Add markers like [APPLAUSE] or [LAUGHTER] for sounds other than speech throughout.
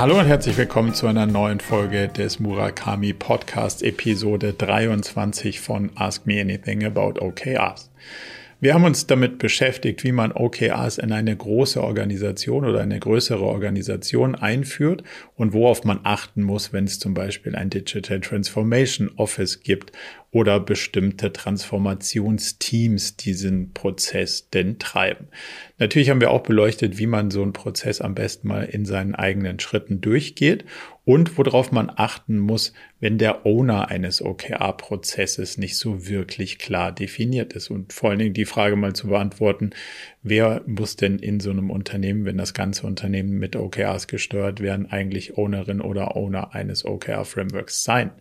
Hallo und herzlich willkommen zu einer neuen Folge des Murakami Podcast, Episode 23 von Ask Me Anything About OKRs. Wir haben uns damit beschäftigt, wie man OKRs in eine große Organisation oder eine größere Organisation einführt und worauf man achten muss, wenn es zum Beispiel ein Digital Transformation Office gibt oder bestimmte Transformationsteams diesen Prozess denn treiben. Natürlich haben wir auch beleuchtet, wie man so einen Prozess am besten mal in seinen eigenen Schritten durchgeht und worauf man achten muss, wenn der Owner eines OKR-Prozesses nicht so wirklich klar definiert ist. Und vor allen Dingen die Frage mal zu beantworten, wer muss denn in so einem Unternehmen, wenn das ganze Unternehmen mit OKRs gesteuert werden, eigentlich Ownerin oder Owner eines OKR-Frameworks sein?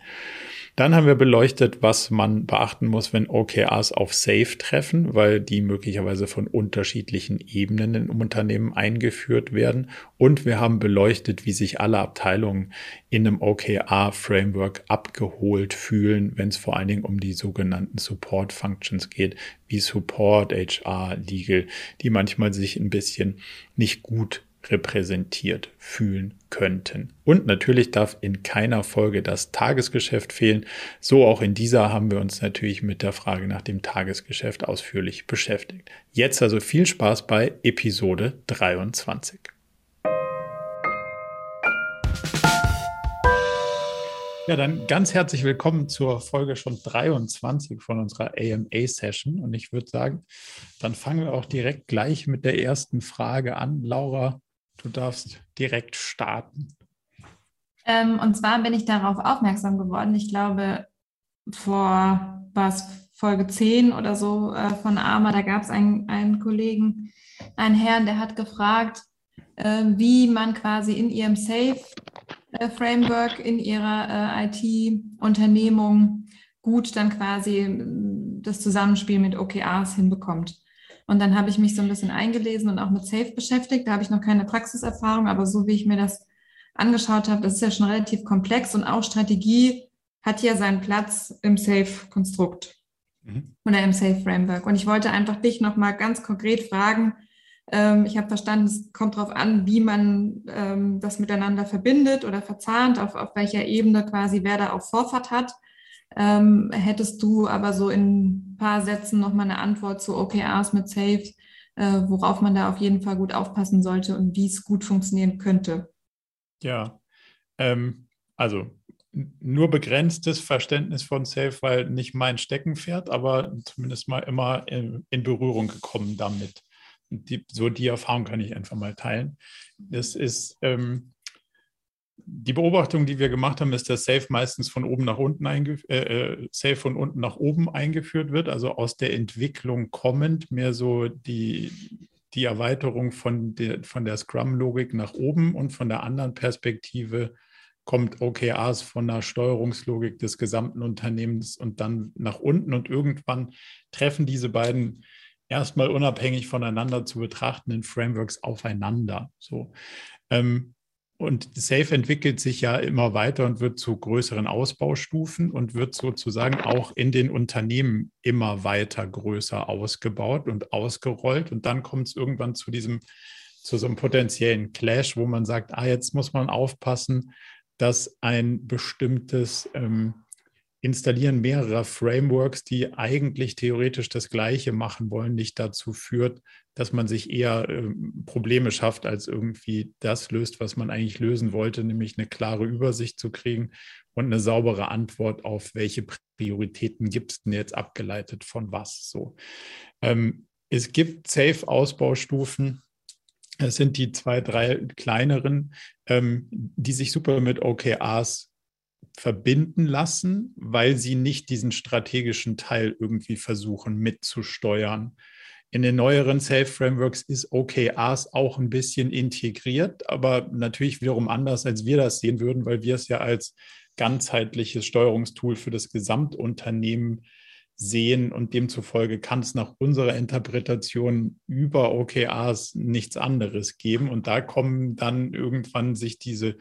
Dann haben wir beleuchtet, was man beachten muss, wenn OKRs auf Safe treffen, weil die möglicherweise von unterschiedlichen Ebenen im Unternehmen eingeführt werden. Und wir haben beleuchtet, wie sich alle Abteilungen in einem OKR-Framework abgeholt fühlen, wenn es vor allen Dingen um die sogenannten Support Functions geht, wie Support, HR, Legal, die manchmal sich ein bisschen nicht gut repräsentiert fühlen könnten. Und natürlich darf in keiner Folge das Tagesgeschäft fehlen. So auch in dieser haben wir uns natürlich mit der Frage nach dem Tagesgeschäft ausführlich beschäftigt. Jetzt also viel Spaß bei Episode 23. Ja, dann ganz herzlich willkommen zur Folge schon 23 von unserer AMA-Session. Und ich würde sagen, dann fangen wir auch direkt gleich mit der ersten Frage an. Laura, Du darfst direkt starten. Ähm, und zwar bin ich darauf aufmerksam geworden. Ich glaube, vor was Folge 10 oder so äh, von AMA, da gab es einen, einen Kollegen, einen Herrn, der hat gefragt, äh, wie man quasi in ihrem Safe-Framework, in ihrer äh, IT-Unternehmung gut dann quasi äh, das Zusammenspiel mit OKRs hinbekommt. Und dann habe ich mich so ein bisschen eingelesen und auch mit Safe beschäftigt. Da habe ich noch keine Praxiserfahrung, aber so wie ich mir das angeschaut habe, das ist ja schon relativ komplex und auch Strategie hat ja seinen Platz im Safe-Konstrukt mhm. oder im Safe-Framework. Und ich wollte einfach dich nochmal ganz konkret fragen. Ähm, ich habe verstanden, es kommt darauf an, wie man ähm, das miteinander verbindet oder verzahnt, auf, auf welcher Ebene quasi wer da auch Vorfahrt hat. Ähm, hättest du aber so in ein paar Sätzen nochmal eine Antwort zu OKRs mit Safe, äh, worauf man da auf jeden Fall gut aufpassen sollte und wie es gut funktionieren könnte? Ja, ähm, also nur begrenztes Verständnis von Safe, weil nicht mein Steckenpferd, aber zumindest mal immer in, in Berührung gekommen damit. Die, so die Erfahrung kann ich einfach mal teilen. Das ist ähm, die Beobachtung, die wir gemacht haben, ist, dass Safe meistens von oben nach unten äh, äh, Safe von unten nach oben eingeführt wird, also aus der Entwicklung kommend, mehr so die, die Erweiterung von der, von der Scrum-Logik nach oben und von der anderen Perspektive kommt OKRs von der Steuerungslogik des gesamten Unternehmens und dann nach unten und irgendwann treffen diese beiden erstmal unabhängig voneinander zu betrachtenden Frameworks aufeinander. So. Ähm, und Safe entwickelt sich ja immer weiter und wird zu größeren Ausbaustufen und wird sozusagen auch in den Unternehmen immer weiter größer ausgebaut und ausgerollt. Und dann kommt es irgendwann zu diesem, zu so einem potenziellen Clash, wo man sagt, ah, jetzt muss man aufpassen, dass ein bestimmtes ähm, Installieren mehrerer Frameworks, die eigentlich theoretisch das Gleiche machen wollen, nicht dazu führt, dass man sich eher äh, Probleme schafft, als irgendwie das löst, was man eigentlich lösen wollte, nämlich eine klare Übersicht zu kriegen und eine saubere Antwort auf, welche Prioritäten gibt es denn jetzt abgeleitet von was. So. Ähm, es gibt Safe-Ausbaustufen. Es sind die zwei, drei kleineren, ähm, die sich super mit OKRs verbinden lassen, weil sie nicht diesen strategischen Teil irgendwie versuchen mitzusteuern. In den neueren Safe-Frameworks ist OKRs auch ein bisschen integriert, aber natürlich wiederum anders, als wir das sehen würden, weil wir es ja als ganzheitliches Steuerungstool für das Gesamtunternehmen sehen und demzufolge kann es nach unserer Interpretation über OKRs nichts anderes geben. Und da kommen dann irgendwann sich diese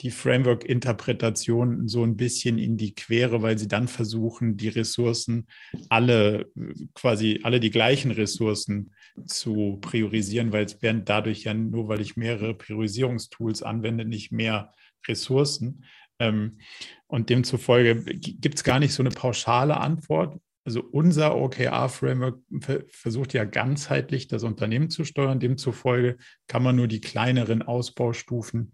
die Framework-Interpretation so ein bisschen in die Quere, weil sie dann versuchen, die Ressourcen alle quasi alle die gleichen Ressourcen zu priorisieren, weil es werden dadurch ja nur, weil ich mehrere Priorisierungstools anwende, nicht mehr Ressourcen. Ähm, und demzufolge gibt es gar nicht so eine pauschale Antwort. Also unser OKR-Framework versucht ja ganzheitlich das Unternehmen zu steuern. Demzufolge kann man nur die kleineren Ausbaustufen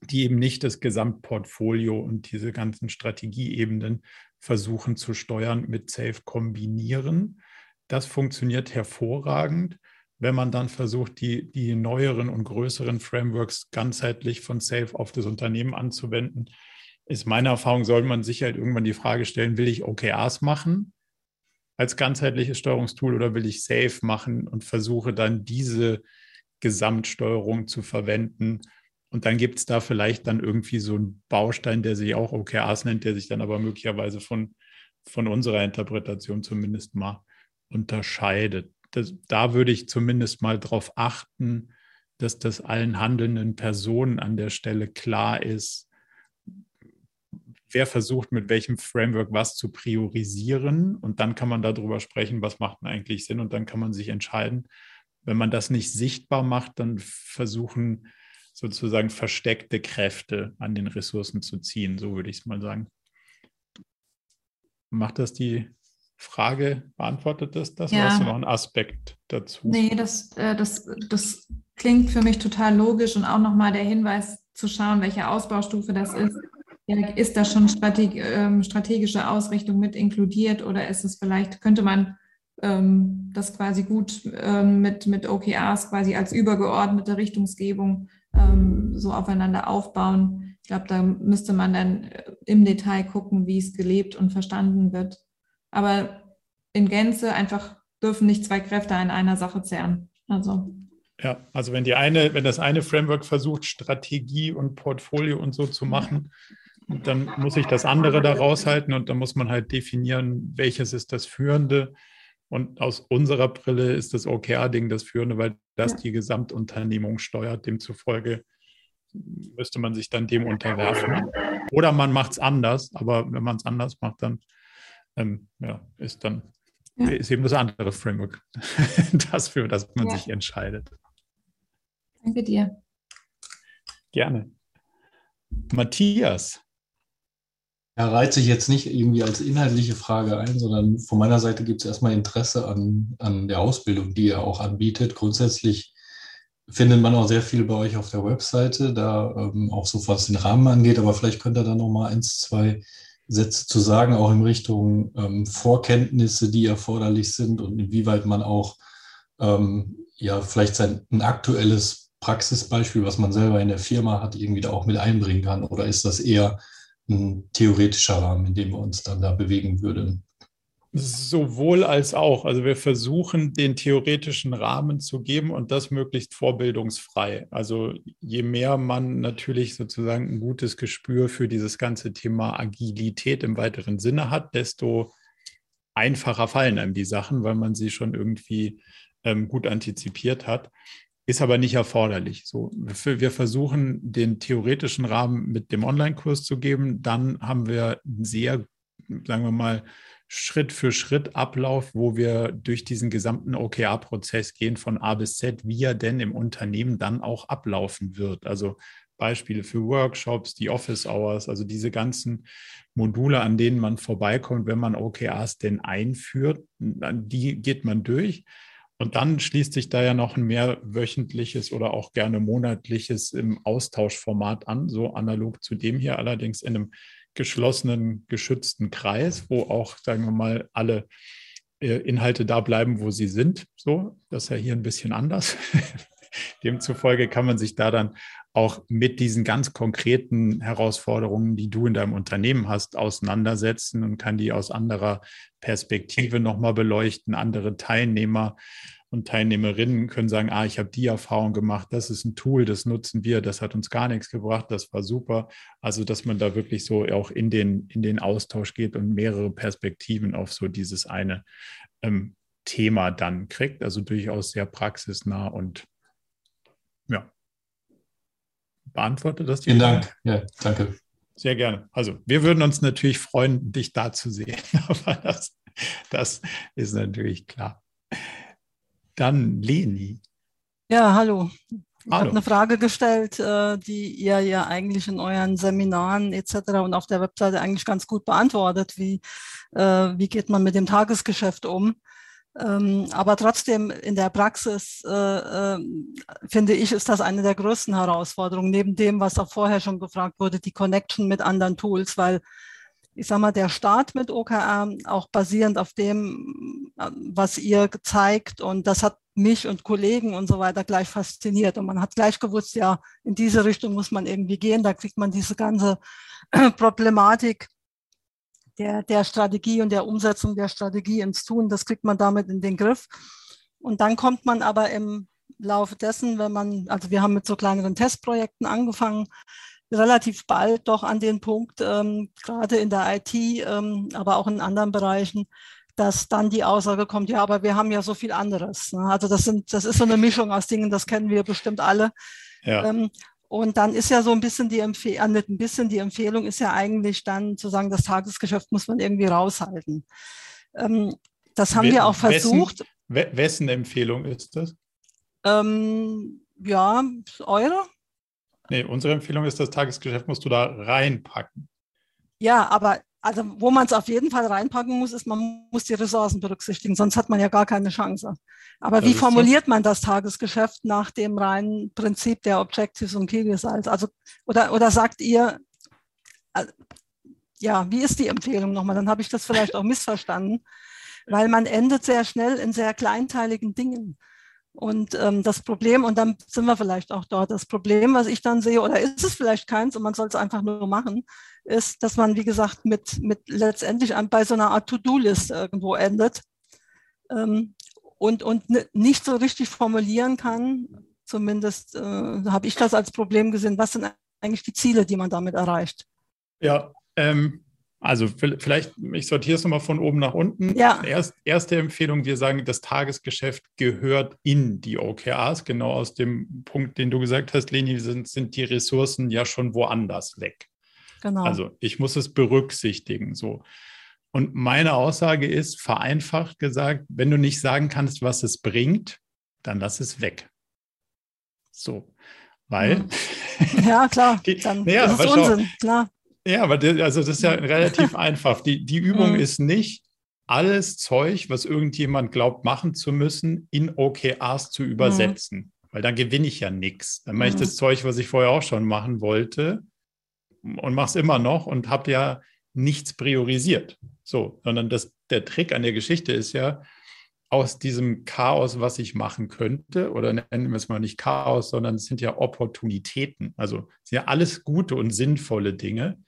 die eben nicht das Gesamtportfolio und diese ganzen Strategieebenen versuchen zu steuern, mit Safe kombinieren. Das funktioniert hervorragend. Wenn man dann versucht, die, die neueren und größeren Frameworks ganzheitlich von Safe auf das Unternehmen anzuwenden, ist meine Erfahrung, sollte man sich halt irgendwann die Frage stellen, will ich OKRs machen als ganzheitliches Steuerungstool oder will ich Safe machen und versuche dann diese Gesamtsteuerung zu verwenden, und dann gibt es da vielleicht dann irgendwie so einen Baustein, der sich auch OKRs nennt, der sich dann aber möglicherweise von, von unserer Interpretation zumindest mal unterscheidet. Das, da würde ich zumindest mal darauf achten, dass das allen handelnden Personen an der Stelle klar ist, wer versucht mit welchem Framework was zu priorisieren. Und dann kann man darüber sprechen, was macht denn eigentlich Sinn. Und dann kann man sich entscheiden. Wenn man das nicht sichtbar macht, dann versuchen sozusagen versteckte Kräfte an den Ressourcen zu ziehen, so würde ich es mal sagen. Macht das die Frage, beantwortet das das? Ja. Oder hast du noch einen Aspekt dazu? Nee, das, äh, das, das klingt für mich total logisch und auch nochmal der Hinweis zu schauen, welche Ausbaustufe das ist. Ist da schon ähm, strategische Ausrichtung mit inkludiert oder ist es vielleicht, könnte man ähm, das quasi gut ähm, mit, mit OKRs quasi als übergeordnete Richtungsgebung ähm, so aufeinander aufbauen. Ich glaube, da müsste man dann äh, im Detail gucken, wie es gelebt und verstanden wird. Aber in Gänze einfach dürfen nicht zwei Kräfte an einer Sache zehren. Also. Ja, also wenn die eine, wenn das eine Framework versucht, Strategie und Portfolio und so zu machen, dann muss ich das andere da raushalten und dann muss man halt definieren, welches ist das Führende und aus unserer Brille ist das OKR-Ding das Führende, weil das ja. die Gesamtunternehmung steuert. Demzufolge müsste man sich dann dem unterwerfen. Oder man macht es anders, aber wenn man es anders macht, dann ähm, ja, ist dann ja. ist eben das andere Framework, [LAUGHS] das für das man sich entscheidet. Danke dir. Gerne. Matthias, ja, reiht sich jetzt nicht irgendwie als inhaltliche Frage ein, sondern von meiner Seite gibt es erstmal Interesse an, an der Ausbildung, die ihr auch anbietet. Grundsätzlich findet man auch sehr viel bei euch auf der Webseite, da ähm, auch so was den Rahmen angeht, aber vielleicht könnt ihr da noch mal eins, zwei Sätze zu sagen, auch in Richtung ähm, Vorkenntnisse, die erforderlich sind und inwieweit man auch ähm, ja vielleicht sein ein aktuelles Praxisbeispiel, was man selber in der Firma hat, irgendwie da auch mit einbringen kann. Oder ist das eher ein theoretischer Rahmen, in dem wir uns dann da bewegen würden. Sowohl als auch. Also wir versuchen, den theoretischen Rahmen zu geben und das möglichst vorbildungsfrei. Also je mehr man natürlich sozusagen ein gutes Gespür für dieses ganze Thema Agilität im weiteren Sinne hat, desto einfacher fallen einem die Sachen, weil man sie schon irgendwie ähm, gut antizipiert hat. Ist aber nicht erforderlich. So, wir versuchen den theoretischen Rahmen mit dem Online-Kurs zu geben. Dann haben wir einen sehr, sagen wir mal, Schritt für Schritt Ablauf, wo wir durch diesen gesamten OKR-Prozess gehen von A bis Z, wie er denn im Unternehmen dann auch ablaufen wird. Also Beispiele für Workshops, die Office Hours, also diese ganzen Module, an denen man vorbeikommt, wenn man OKRs denn einführt, die geht man durch. Und dann schließt sich da ja noch ein mehrwöchentliches oder auch gerne monatliches im Austauschformat an, so analog zu dem hier, allerdings in einem geschlossenen, geschützten Kreis, wo auch, sagen wir mal, alle äh, Inhalte da bleiben, wo sie sind. So, das ist ja hier ein bisschen anders. [LAUGHS] Demzufolge kann man sich da dann auch mit diesen ganz konkreten Herausforderungen, die du in deinem Unternehmen hast, auseinandersetzen und kann die aus anderer Perspektive nochmal beleuchten. Andere Teilnehmer und Teilnehmerinnen können sagen, ah, ich habe die Erfahrung gemacht, das ist ein Tool, das nutzen wir, das hat uns gar nichts gebracht, das war super. Also, dass man da wirklich so auch in den, in den Austausch geht und mehrere Perspektiven auf so dieses eine ähm, Thema dann kriegt. Also durchaus sehr praxisnah und ja, Beantwortet das? Vielen Dank. Ja, danke. Sehr gerne. Also wir würden uns natürlich freuen, dich da zu sehen. [LAUGHS] Aber das, das ist natürlich klar. Dann Leni. Ja, hallo. Ich habe eine Frage gestellt, äh, die ihr ja eigentlich in euren Seminaren etc. und auf der Webseite eigentlich ganz gut beantwortet. Wie, äh, wie geht man mit dem Tagesgeschäft um? Ähm, aber trotzdem in der Praxis, äh, äh, finde ich, ist das eine der größten Herausforderungen, neben dem, was auch vorher schon gefragt wurde, die Connection mit anderen Tools, weil ich sage mal, der Start mit OKR, auch basierend auf dem, was ihr gezeigt, und das hat mich und Kollegen und so weiter gleich fasziniert. Und man hat gleich gewusst, ja, in diese Richtung muss man irgendwie gehen. Da kriegt man diese ganze [CLEARS THROAT] Problematik der, der Strategie und der Umsetzung der Strategie ins Tun. Das kriegt man damit in den Griff. Und dann kommt man aber im Laufe dessen, wenn man, also wir haben mit so kleineren Testprojekten angefangen, relativ bald doch an den Punkt, ähm, gerade in der IT, ähm, aber auch in anderen Bereichen, dass dann die Aussage kommt, ja, aber wir haben ja so viel anderes. Ne? Also das sind, das ist so eine Mischung aus Dingen, das kennen wir bestimmt alle. Ja. Ähm, und dann ist ja so ein bisschen die Empfehlung, äh, ein bisschen die Empfehlung ist ja eigentlich dann zu sagen, das Tagesgeschäft muss man irgendwie raushalten. Ähm, das haben We wir auch versucht. Wessen, wessen Empfehlung ist das? Ähm, ja, eure? Nee, unsere Empfehlung ist, das Tagesgeschäft musst du da reinpacken. Ja, aber also wo man es auf jeden Fall reinpacken muss, ist, man muss die Ressourcen berücksichtigen, sonst hat man ja gar keine Chance. Aber das wie formuliert man das Tagesgeschäft nach dem reinen Prinzip der Objectives und Key Results? Also, oder, oder sagt ihr, äh, ja, wie ist die Empfehlung nochmal? Dann habe ich das vielleicht auch [LAUGHS] missverstanden, weil man endet sehr schnell in sehr kleinteiligen Dingen. Und ähm, das Problem, und dann sind wir vielleicht auch dort, das Problem, was ich dann sehe, oder ist es vielleicht keins und man soll es einfach nur machen, ist, dass man, wie gesagt, mit, mit letztendlich bei so einer Art To-Do-List irgendwo endet ähm, und, und nicht so richtig formulieren kann. Zumindest äh, habe ich das als Problem gesehen. Was sind eigentlich die Ziele, die man damit erreicht? Ja, ähm, also vielleicht, ich sortiere es nochmal von oben nach unten. Ja. Erst, erste Empfehlung, wir sagen, das Tagesgeschäft gehört in die OKRs, genau aus dem Punkt, den du gesagt hast, Leni, sind, sind die Ressourcen ja schon woanders weg. Genau. Also ich muss es berücksichtigen. So. Und meine Aussage ist, vereinfacht gesagt, wenn du nicht sagen kannst, was es bringt, dann lass es weg. So. Weil. Ja, klar. [LAUGHS] Dann ja, ist es Unsinn, klar. Ja, aber das, also das ist ja relativ [LAUGHS] einfach. Die, die Übung mhm. ist nicht, alles Zeug, was irgendjemand glaubt machen zu müssen, in OKRs zu übersetzen. Mhm. Weil dann gewinne ich ja nichts. Dann mache ich mhm. das Zeug, was ich vorher auch schon machen wollte und mache es immer noch und habe ja nichts priorisiert. So, sondern das, der Trick an der Geschichte ist ja, aus diesem Chaos, was ich machen könnte, oder nennen wir es mal nicht Chaos, sondern es sind ja Opportunitäten. Also es sind ja alles gute und sinnvolle Dinge.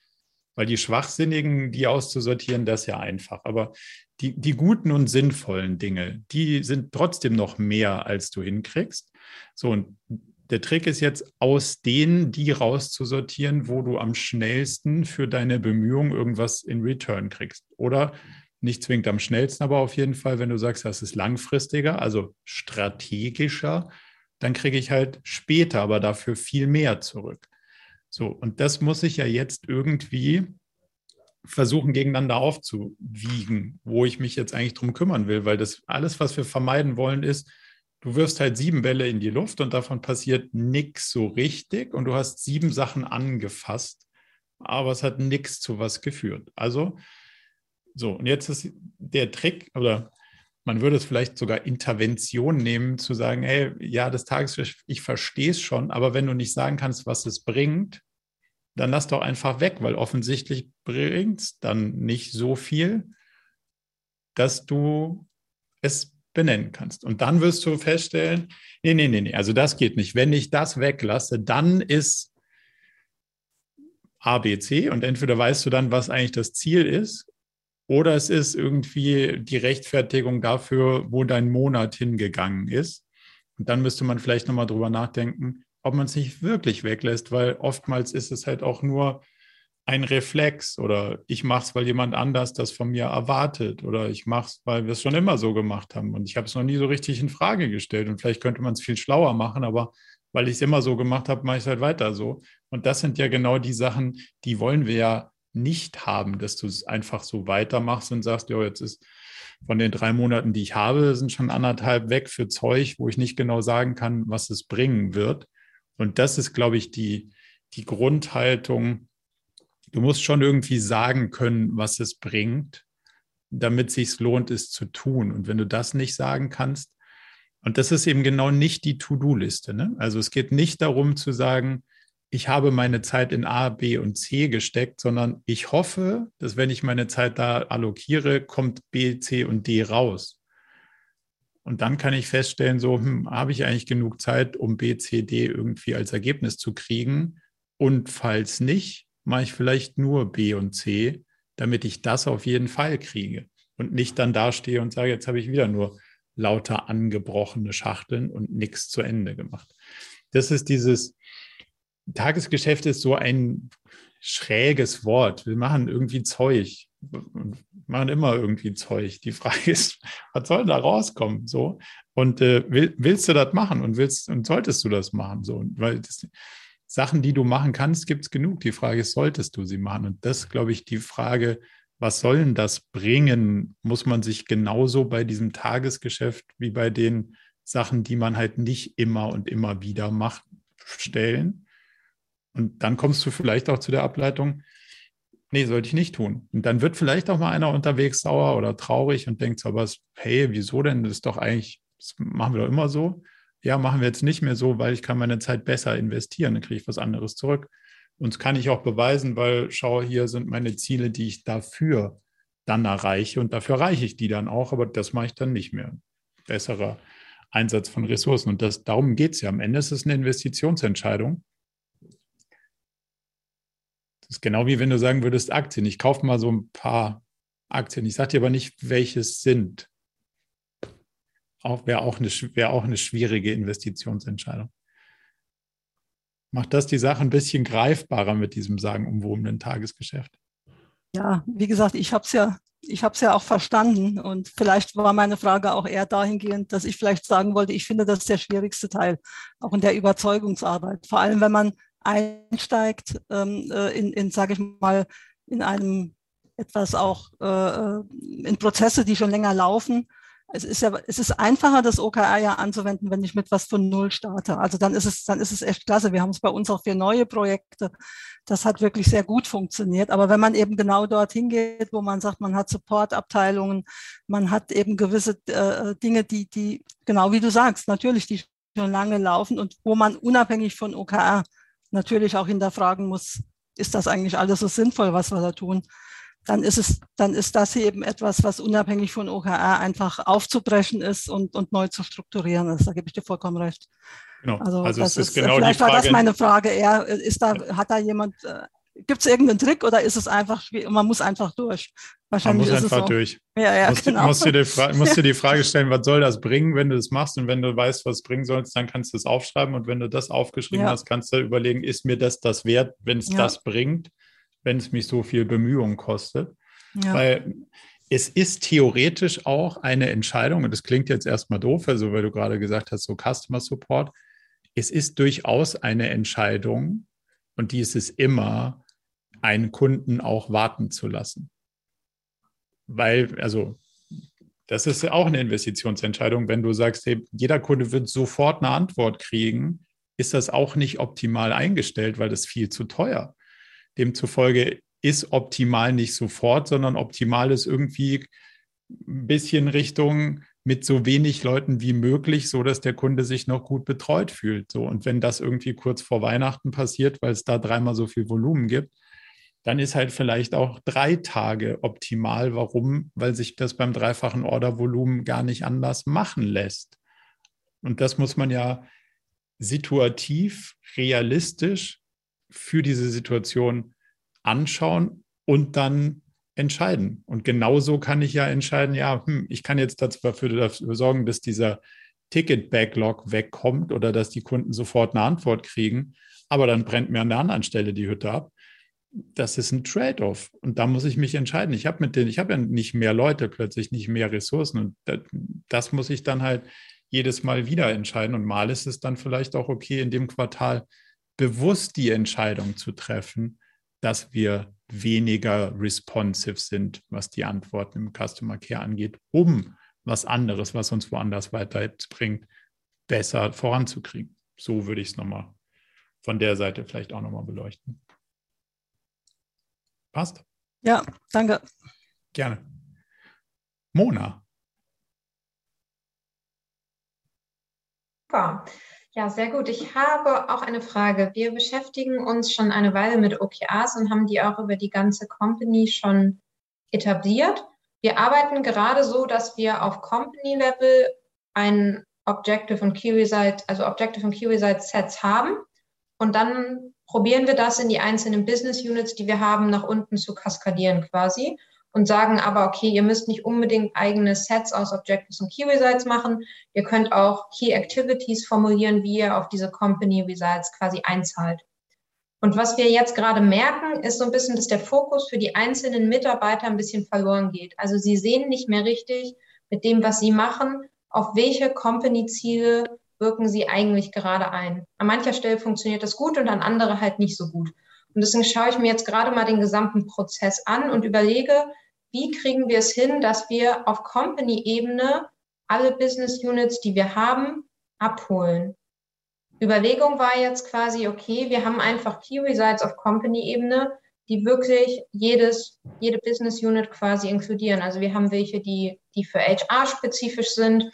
Weil die Schwachsinnigen, die auszusortieren, das ist ja einfach. Aber die, die guten und sinnvollen Dinge, die sind trotzdem noch mehr, als du hinkriegst. So, und der Trick ist jetzt, aus denen die rauszusortieren, wo du am schnellsten für deine Bemühungen irgendwas in Return kriegst. Oder nicht zwingend am schnellsten, aber auf jeden Fall, wenn du sagst, das ist langfristiger, also strategischer, dann kriege ich halt später aber dafür viel mehr zurück. So, und das muss ich ja jetzt irgendwie versuchen, gegeneinander aufzuwiegen, wo ich mich jetzt eigentlich drum kümmern will, weil das alles, was wir vermeiden wollen, ist, du wirfst halt sieben Bälle in die Luft und davon passiert nichts so richtig und du hast sieben Sachen angefasst, aber es hat nichts zu was geführt. Also, so, und jetzt ist der Trick, oder man würde es vielleicht sogar Intervention nehmen, zu sagen, hey, ja, das Tagesgeschäft, ich verstehe es schon, aber wenn du nicht sagen kannst, was es bringt, dann lass doch einfach weg, weil offensichtlich bringt es dann nicht so viel, dass du es benennen kannst. Und dann wirst du feststellen, nee, nee, nee, nee, also das geht nicht. Wenn ich das weglasse, dann ist A, B, C und entweder weißt du dann, was eigentlich das Ziel ist oder es ist irgendwie die Rechtfertigung dafür, wo dein Monat hingegangen ist. Und dann müsste man vielleicht nochmal drüber nachdenken, ob man es nicht wirklich weglässt, weil oftmals ist es halt auch nur ein Reflex oder ich mache es, weil jemand anders das von mir erwartet oder ich mache es, weil wir es schon immer so gemacht haben und ich habe es noch nie so richtig in Frage gestellt und vielleicht könnte man es viel schlauer machen, aber weil ich es immer so gemacht habe, mache ich es halt weiter so. Und das sind ja genau die Sachen, die wollen wir ja nicht haben, dass du es einfach so weitermachst und sagst, ja, jetzt ist von den drei Monaten, die ich habe, sind schon anderthalb weg für Zeug, wo ich nicht genau sagen kann, was es bringen wird. Und das ist, glaube ich, die, die Grundhaltung. Du musst schon irgendwie sagen können, was es bringt, damit es sich lohnt, es zu tun. Und wenn du das nicht sagen kannst, und das ist eben genau nicht die To-Do-Liste. Ne? Also es geht nicht darum zu sagen, ich habe meine Zeit in A, B und C gesteckt, sondern ich hoffe, dass wenn ich meine Zeit da allokiere, kommt B, C und D raus. Und dann kann ich feststellen, so hm, habe ich eigentlich genug Zeit, um B, C, D irgendwie als Ergebnis zu kriegen. Und falls nicht, mache ich vielleicht nur B und C, damit ich das auf jeden Fall kriege. Und nicht dann dastehe und sage, jetzt habe ich wieder nur lauter angebrochene Schachteln und nichts zu Ende gemacht. Das ist dieses, Tagesgeschäft ist so ein schräges Wort. Wir machen irgendwie Zeug und machen immer irgendwie Zeug. Die Frage ist, was soll da rauskommen? So und äh, will, willst du das machen und willst und solltest du das machen? So, weil das, Sachen, die du machen kannst, gibt es genug. Die Frage ist, solltest du sie machen? Und das, glaube ich, die Frage, was soll denn das bringen, muss man sich genauso bei diesem Tagesgeschäft wie bei den Sachen, die man halt nicht immer und immer wieder macht, stellen. Und dann kommst du vielleicht auch zu der Ableitung, nee, sollte ich nicht tun. Und dann wird vielleicht auch mal einer unterwegs sauer oder traurig und denkt so, aber hey, wieso denn? Das ist doch eigentlich, das machen wir doch immer so. Ja, machen wir jetzt nicht mehr so, weil ich kann meine Zeit besser investieren, dann kriege ich was anderes zurück. Und das kann ich auch beweisen, weil schau, hier sind meine Ziele, die ich dafür dann erreiche und dafür erreiche ich die dann auch, aber das mache ich dann nicht mehr. Besserer Einsatz von Ressourcen. Und das, darum geht es ja. Am Ende ist es eine Investitionsentscheidung. Das ist genau wie wenn du sagen würdest, Aktien. Ich kaufe mal so ein paar Aktien. Ich sage dir aber nicht, welche es sind. Auch, Wäre auch, eine, wär auch eine schwierige Investitionsentscheidung. Macht das die Sache ein bisschen greifbarer mit diesem sagenumwobenen Tagesgeschäft? Ja, wie gesagt, ich habe es ja, ich habe es ja auch verstanden und vielleicht war meine Frage auch eher dahingehend, dass ich vielleicht sagen wollte, ich finde das der schwierigste Teil, auch in der Überzeugungsarbeit. Vor allem, wenn man einsteigt ähm, äh, in, in sage ich mal, in einem etwas auch äh, äh, in Prozesse, die schon länger laufen. Es ist ja, es ist einfacher, das OKR ja anzuwenden, wenn ich mit was von Null starte. Also dann ist es, dann ist es echt klasse. Wir haben es bei uns auch für neue Projekte. Das hat wirklich sehr gut funktioniert. Aber wenn man eben genau dorthin geht, wo man sagt, man hat Supportabteilungen, man hat eben gewisse äh, Dinge, die, die, genau wie du sagst, natürlich, die schon lange laufen und wo man unabhängig von OKR natürlich auch hinterfragen muss, ist das eigentlich alles so sinnvoll, was wir da tun? Dann ist es, dann ist das eben etwas, was unabhängig von OKR einfach aufzubrechen ist und, und neu zu strukturieren ist. Da gebe ich dir vollkommen recht. Genau. Also, also das ist, ist genau vielleicht war das meine Frage eher, ist da, hat da jemand, äh, gibt es irgendeinen Trick oder ist es einfach, man muss einfach durch? Wahrscheinlich man muss einfach so. durch. Ja, ja, musst, genau. musst, dir die musst dir die [LAUGHS] Frage stellen, was soll das bringen, wenn du das machst? Und wenn du weißt, was es bringen soll, dann kannst du es aufschreiben. Und wenn du das aufgeschrieben ja. hast, kannst du überlegen, ist mir das das wert, wenn es ja. das bringt, wenn es mich so viel Bemühung kostet? Weil es ist theoretisch auch eine Entscheidung, und das klingt jetzt erstmal doof, also weil du gerade gesagt hast, so Customer Support. Es ist durchaus eine Entscheidung, und die ist es immer, einen Kunden auch warten zu lassen. Weil, also, das ist auch eine Investitionsentscheidung. Wenn du sagst, hey, jeder Kunde wird sofort eine Antwort kriegen, ist das auch nicht optimal eingestellt, weil das viel zu teuer. Demzufolge ist optimal nicht sofort, sondern optimal ist irgendwie ein bisschen Richtung mit so wenig Leuten wie möglich, so dass der Kunde sich noch gut betreut fühlt. So und wenn das irgendwie kurz vor Weihnachten passiert, weil es da dreimal so viel Volumen gibt, dann ist halt vielleicht auch drei Tage optimal. Warum? Weil sich das beim dreifachen Ordervolumen gar nicht anders machen lässt. Und das muss man ja situativ, realistisch für diese Situation anschauen und dann entscheiden. Und genauso kann ich ja entscheiden, ja, hm, ich kann jetzt dafür, dafür sorgen, dass dieser Ticket-Backlog wegkommt oder dass die Kunden sofort eine Antwort kriegen. Aber dann brennt mir an der anderen Stelle die Hütte ab das ist ein Trade-off. Und da muss ich mich entscheiden. Ich habe mit denen, ich habe ja nicht mehr Leute, plötzlich nicht mehr Ressourcen. Und das, das, muss ich dann halt jedes Mal wieder entscheiden. Und mal ist es dann vielleicht auch okay, in dem Quartal bewusst die Entscheidung zu treffen, dass wir weniger responsive sind, was die Antworten im Customer Care angeht, um was anderes, was uns woanders weiterbringt, besser voranzukriegen. So würde ich es nochmal von der Seite vielleicht auch nochmal beleuchten. Passt? Ja, danke. Gerne. Mona. Super. Ja, sehr gut. Ich habe auch eine Frage. Wir beschäftigen uns schon eine Weile mit OKRs und haben die auch über die ganze Company schon etabliert. Wir arbeiten gerade so, dass wir auf Company-Level ein Objective und Key Result, also Objective und Key Result Sets haben. Und dann probieren wir das in die einzelnen Business Units, die wir haben, nach unten zu kaskadieren quasi und sagen aber, okay, ihr müsst nicht unbedingt eigene Sets aus Objectives und Key Results machen. Ihr könnt auch Key Activities formulieren, wie ihr auf diese Company Results quasi einzahlt. Und was wir jetzt gerade merken, ist so ein bisschen, dass der Fokus für die einzelnen Mitarbeiter ein bisschen verloren geht. Also sie sehen nicht mehr richtig mit dem, was sie machen, auf welche Company-Ziele wirken sie eigentlich gerade ein. An mancher Stelle funktioniert das gut und an andere halt nicht so gut. Und deswegen schaue ich mir jetzt gerade mal den gesamten Prozess an und überlege, wie kriegen wir es hin, dass wir auf Company-Ebene alle Business Units, die wir haben, abholen. Überlegung war jetzt quasi, okay, wir haben einfach Key Results auf Company-Ebene, die wirklich jedes, jede Business Unit quasi inkludieren. Also wir haben welche, die, die für HR spezifisch sind,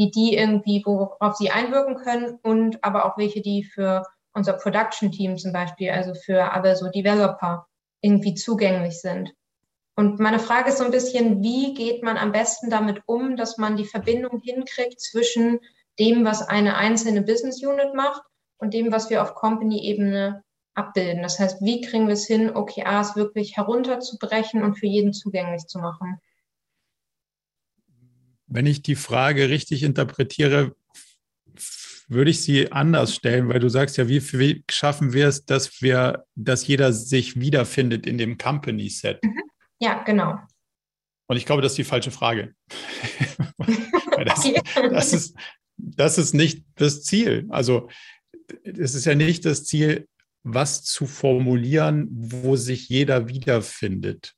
die die irgendwie, worauf sie einwirken können und aber auch welche, die für unser Production Team zum Beispiel, also für alle so Developer irgendwie zugänglich sind. Und meine Frage ist so ein bisschen, wie geht man am besten damit um, dass man die Verbindung hinkriegt zwischen dem, was eine einzelne Business Unit macht und dem, was wir auf Company-Ebene abbilden. Das heißt, wie kriegen wir es hin, OKRs wirklich herunterzubrechen und für jeden zugänglich zu machen? Wenn ich die Frage richtig interpretiere, würde ich sie anders stellen, weil du sagst ja, wie, wie schaffen wir es, dass wir, dass jeder sich wiederfindet in dem Company Set? Mhm. Ja, genau. Und ich glaube, das ist die falsche Frage. [LAUGHS] das, das, ist, das ist nicht das Ziel. Also es ist ja nicht das Ziel, was zu formulieren, wo sich jeder wiederfindet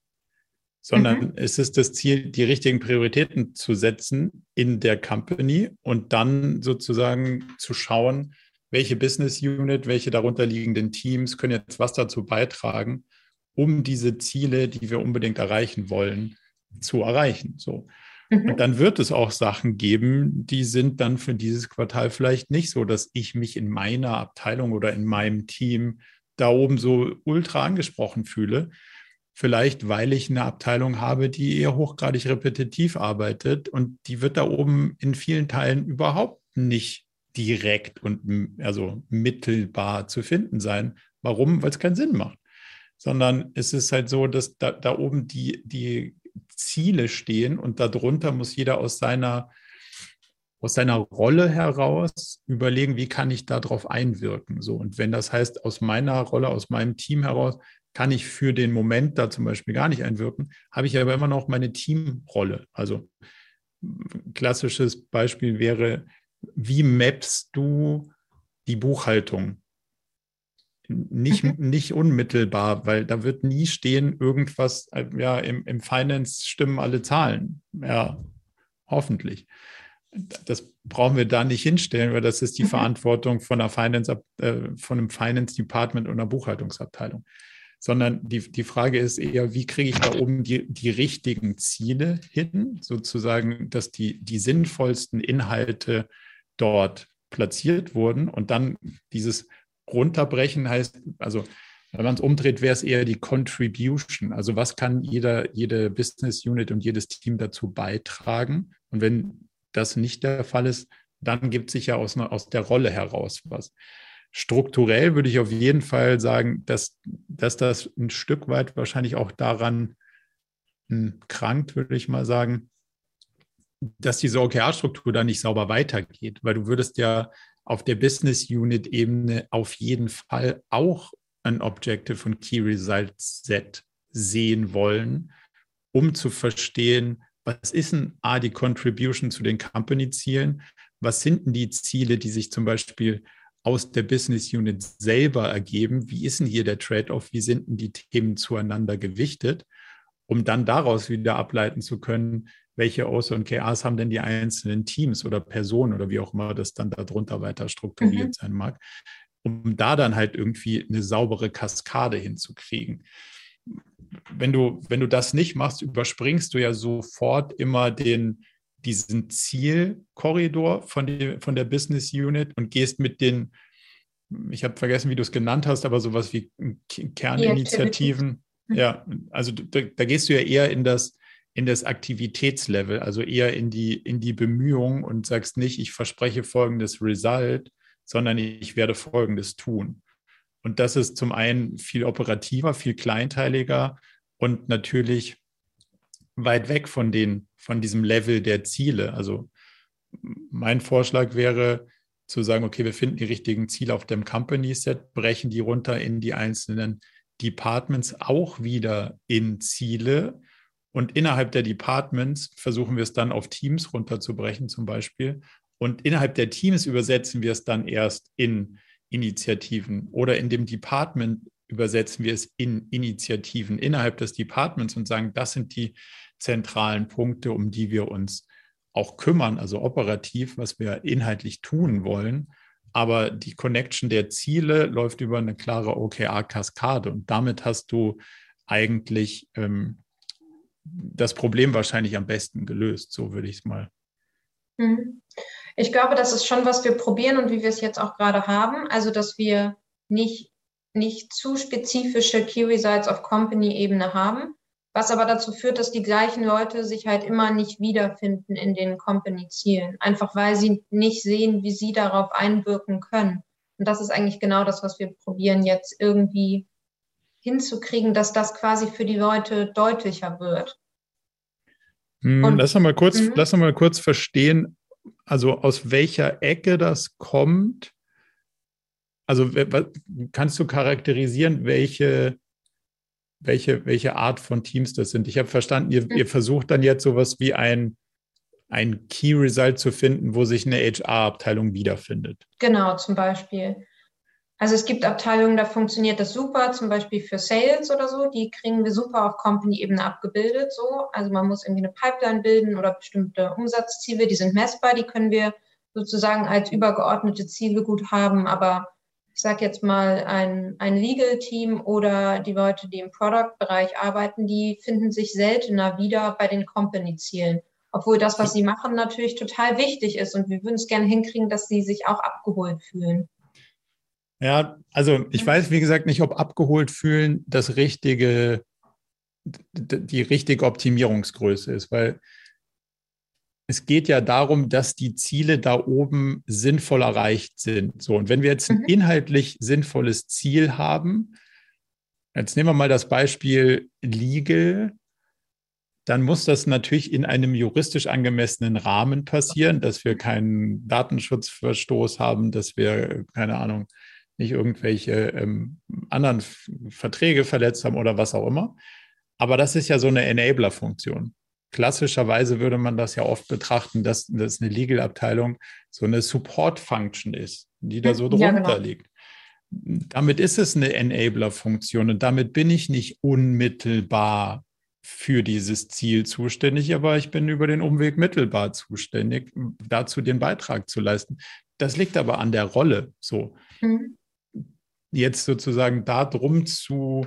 sondern mhm. es ist das Ziel, die richtigen Prioritäten zu setzen in der Company und dann sozusagen zu schauen, welche Business Unit, welche darunter liegenden Teams können jetzt was dazu beitragen, um diese Ziele, die wir unbedingt erreichen wollen, zu erreichen. So. Mhm. Und dann wird es auch Sachen geben, die sind dann für dieses Quartal vielleicht nicht so, dass ich mich in meiner Abteilung oder in meinem Team da oben so ultra angesprochen fühle, Vielleicht, weil ich eine Abteilung habe, die eher hochgradig repetitiv arbeitet und die wird da oben in vielen Teilen überhaupt nicht direkt und also mittelbar zu finden sein. Warum? Weil es keinen Sinn macht. Sondern es ist halt so, dass da, da oben die, die Ziele stehen und darunter muss jeder aus seiner, aus seiner Rolle heraus überlegen, wie kann ich darauf einwirken. So, und wenn das heißt, aus meiner Rolle, aus meinem Team heraus, kann ich für den Moment da zum Beispiel gar nicht einwirken, habe ich aber immer noch meine Teamrolle. Also klassisches Beispiel wäre, wie mappst du die Buchhaltung? Nicht, mhm. nicht unmittelbar, weil da wird nie stehen, irgendwas, ja, im, im Finance stimmen alle Zahlen. Ja, hoffentlich. Das brauchen wir da nicht hinstellen, weil das ist die mhm. Verantwortung von, einer Finance, äh, von einem Finance Department und einer Buchhaltungsabteilung sondern die, die Frage ist eher, wie kriege ich da oben die, die richtigen Ziele hin, sozusagen, dass die, die sinnvollsten Inhalte dort platziert wurden und dann dieses Runterbrechen heißt, also wenn man es umdreht, wäre es eher die Contribution. Also was kann jeder, jede Business Unit und jedes Team dazu beitragen? Und wenn das nicht der Fall ist, dann gibt sich ja aus, aus der Rolle heraus was strukturell würde ich auf jeden Fall sagen, dass, dass das ein Stück weit wahrscheinlich auch daran hm, krankt, würde ich mal sagen, dass diese OKR-Struktur da nicht sauber weitergeht, weil du würdest ja auf der Business Unit-Ebene auf jeden Fall auch ein Objective und Key Results Set sehen wollen, um zu verstehen, was ist denn A, die Contribution zu den Company-Zielen? Was sind denn die Ziele, die sich zum Beispiel aus der Business Unit selber ergeben. Wie ist denn hier der Trade-off? Wie sind denn die Themen zueinander gewichtet? Um dann daraus wieder ableiten zu können, welche OS und KAs haben denn die einzelnen Teams oder Personen oder wie auch immer das dann darunter weiter strukturiert mhm. sein mag, um da dann halt irgendwie eine saubere Kaskade hinzukriegen. Wenn du, wenn du das nicht machst, überspringst du ja sofort immer den, diesen Zielkorridor von, die, von der Business Unit und gehst mit den, ich habe vergessen, wie du es genannt hast, aber sowas wie Kerninitiativen. Ja, also da, da, gehst du ja eher in das, in das Aktivitätslevel, also eher in die, in die Bemühung und sagst nicht, ich verspreche folgendes Result, sondern ich werde folgendes tun. Und das ist zum einen viel operativer, viel kleinteiliger und natürlich weit weg von, den, von diesem Level der Ziele. Also mein Vorschlag wäre zu sagen, okay, wir finden die richtigen Ziele auf dem Company Set, brechen die runter in die einzelnen Departments auch wieder in Ziele. Und innerhalb der Departments versuchen wir es dann auf Teams runterzubrechen zum Beispiel. Und innerhalb der Teams übersetzen wir es dann erst in Initiativen oder in dem Department übersetzen wir es in Initiativen innerhalb des Departments und sagen, das sind die zentralen Punkte, um die wir uns auch kümmern, also operativ, was wir inhaltlich tun wollen. Aber die Connection der Ziele läuft über eine klare OKR-Kaskade und damit hast du eigentlich ähm, das Problem wahrscheinlich am besten gelöst, so würde ich es mal. Mhm. Ich glaube, das ist schon, was wir probieren und wie wir es jetzt auch gerade haben. Also, dass wir nicht, nicht zu spezifische Key Results auf Company-Ebene haben, was aber dazu führt, dass die gleichen Leute sich halt immer nicht wiederfinden in den Company-Zielen, einfach weil sie nicht sehen, wie sie darauf einwirken können. Und das ist eigentlich genau das, was wir probieren jetzt irgendwie hinzukriegen, dass das quasi für die Leute deutlicher wird. Hm, Und, lass, noch mal kurz, mhm. lass noch mal kurz verstehen, also aus welcher Ecke das kommt. Also kannst du charakterisieren, welche welche, welche Art von Teams das sind. Ich habe verstanden, ihr, ihr versucht dann jetzt sowas wie ein, ein Key Result zu finden, wo sich eine HR-Abteilung wiederfindet. Genau, zum Beispiel. Also es gibt Abteilungen, da funktioniert das super, zum Beispiel für Sales oder so, die kriegen wir super auf Company-Ebene abgebildet. So. Also man muss irgendwie eine Pipeline bilden oder bestimmte Umsatzziele, die sind messbar, die können wir sozusagen als übergeordnete Ziele gut haben, aber ich sage jetzt mal, ein, ein Legal-Team oder die Leute, die im Product-Bereich arbeiten, die finden sich seltener wieder bei den Company-Zielen. Obwohl das, was sie machen, natürlich total wichtig ist und wir würden es gerne hinkriegen, dass sie sich auch abgeholt fühlen. Ja, also ich weiß, wie gesagt, nicht, ob abgeholt fühlen das richtige, die richtige Optimierungsgröße ist, weil es geht ja darum, dass die Ziele da oben sinnvoll erreicht sind. So, und wenn wir jetzt ein mhm. inhaltlich sinnvolles Ziel haben, jetzt nehmen wir mal das Beispiel Legal, dann muss das natürlich in einem juristisch angemessenen Rahmen passieren, dass wir keinen Datenschutzverstoß haben, dass wir, keine Ahnung, nicht irgendwelche ähm, anderen Verträge verletzt haben oder was auch immer. Aber das ist ja so eine Enabler-Funktion klassischerweise würde man das ja oft betrachten, dass, dass eine Legal-Abteilung so eine Support-Function ist, die da so drunter ja, genau. liegt. Damit ist es eine Enabler-Funktion und damit bin ich nicht unmittelbar für dieses Ziel zuständig, aber ich bin über den Umweg mittelbar zuständig, dazu den Beitrag zu leisten. Das liegt aber an der Rolle so. Mhm. Jetzt sozusagen darum zu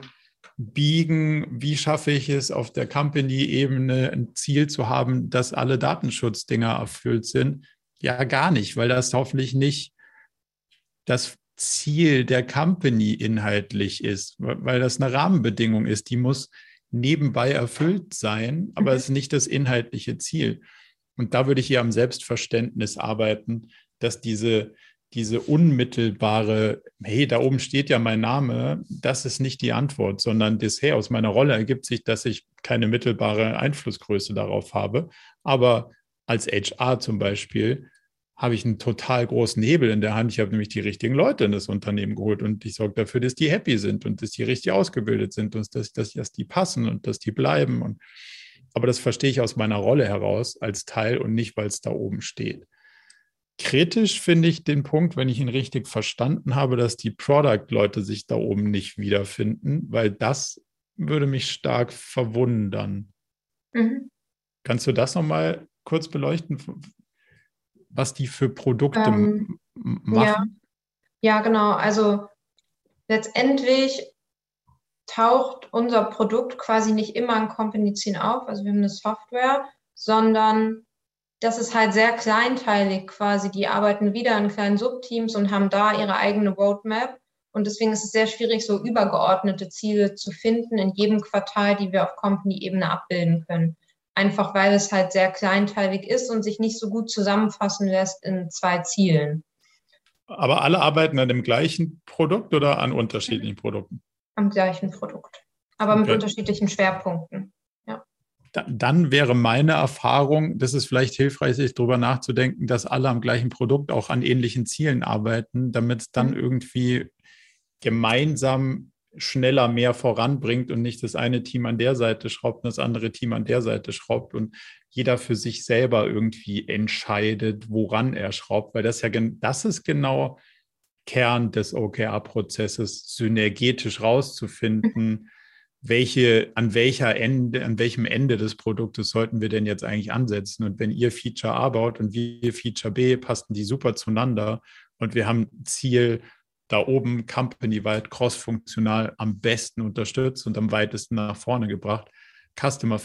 biegen, wie schaffe ich es auf der Company-Ebene ein Ziel zu haben, dass alle Datenschutzdinger erfüllt sind? Ja, gar nicht, weil das hoffentlich nicht das Ziel der Company inhaltlich ist, weil das eine Rahmenbedingung ist, die muss nebenbei erfüllt sein, aber mhm. es ist nicht das inhaltliche Ziel. Und da würde ich hier am Selbstverständnis arbeiten, dass diese diese unmittelbare, hey, da oben steht ja mein Name, das ist nicht die Antwort, sondern das, hey, aus meiner Rolle ergibt sich, dass ich keine mittelbare Einflussgröße darauf habe. Aber als HR zum Beispiel habe ich einen total großen Hebel in der Hand. Ich habe nämlich die richtigen Leute in das Unternehmen geholt und ich sorge dafür, dass die happy sind und dass die richtig ausgebildet sind und dass, dass, dass die passen und dass die bleiben. Und, aber das verstehe ich aus meiner Rolle heraus als Teil und nicht, weil es da oben steht. Kritisch finde ich den Punkt, wenn ich ihn richtig verstanden habe, dass die Product-Leute sich da oben nicht wiederfinden, weil das würde mich stark verwundern. Mhm. Kannst du das nochmal kurz beleuchten, was die für Produkte ähm, machen? Ja. ja, genau. Also letztendlich taucht unser Produkt quasi nicht immer in Company 10 auf. Also wir haben eine Software, sondern das ist halt sehr kleinteilig quasi. Die arbeiten wieder in kleinen Subteams und haben da ihre eigene Roadmap. Und deswegen ist es sehr schwierig, so übergeordnete Ziele zu finden in jedem Quartal, die wir auf Company-Ebene abbilden können. Einfach weil es halt sehr kleinteilig ist und sich nicht so gut zusammenfassen lässt in zwei Zielen. Aber alle arbeiten an dem gleichen Produkt oder an unterschiedlichen Produkten? Am gleichen Produkt, aber okay. mit unterschiedlichen Schwerpunkten dann wäre meine Erfahrung, dass es vielleicht hilfreich ist, darüber nachzudenken, dass alle am gleichen Produkt auch an ähnlichen Zielen arbeiten, damit es dann mhm. irgendwie gemeinsam schneller mehr voranbringt und nicht das eine Team an der Seite schraubt und das andere Team an der Seite schraubt und jeder für sich selber irgendwie entscheidet, woran er schraubt, weil das ja das ist genau Kern des OKR-Prozesses, synergetisch rauszufinden, welche, an welcher Ende, an welchem Ende des Produktes sollten wir denn jetzt eigentlich ansetzen? Und wenn ihr Feature A baut und wir Feature B, passen die super zueinander und wir haben Ziel da oben company-weit cross-funktional am besten unterstützt und am weitesten nach vorne gebracht, Customer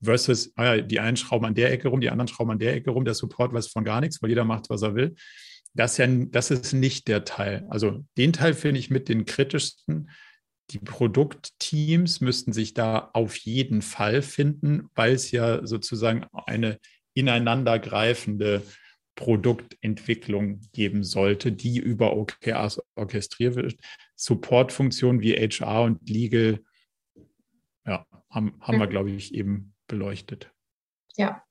versus, ah ja, die einen schrauben an der Ecke rum, die anderen schrauben an der Ecke rum, der Support weiß von gar nichts, weil jeder macht, was er will. Das, ja, das ist nicht der Teil. Also den Teil finde ich mit den kritischsten. Die Produktteams müssten sich da auf jeden Fall finden, weil es ja sozusagen eine ineinandergreifende Produktentwicklung geben sollte, die über OKRs orchestriert wird. Supportfunktionen wie HR und Legal ja, haben, haben wir, glaube ich, eben beleuchtet. Ja,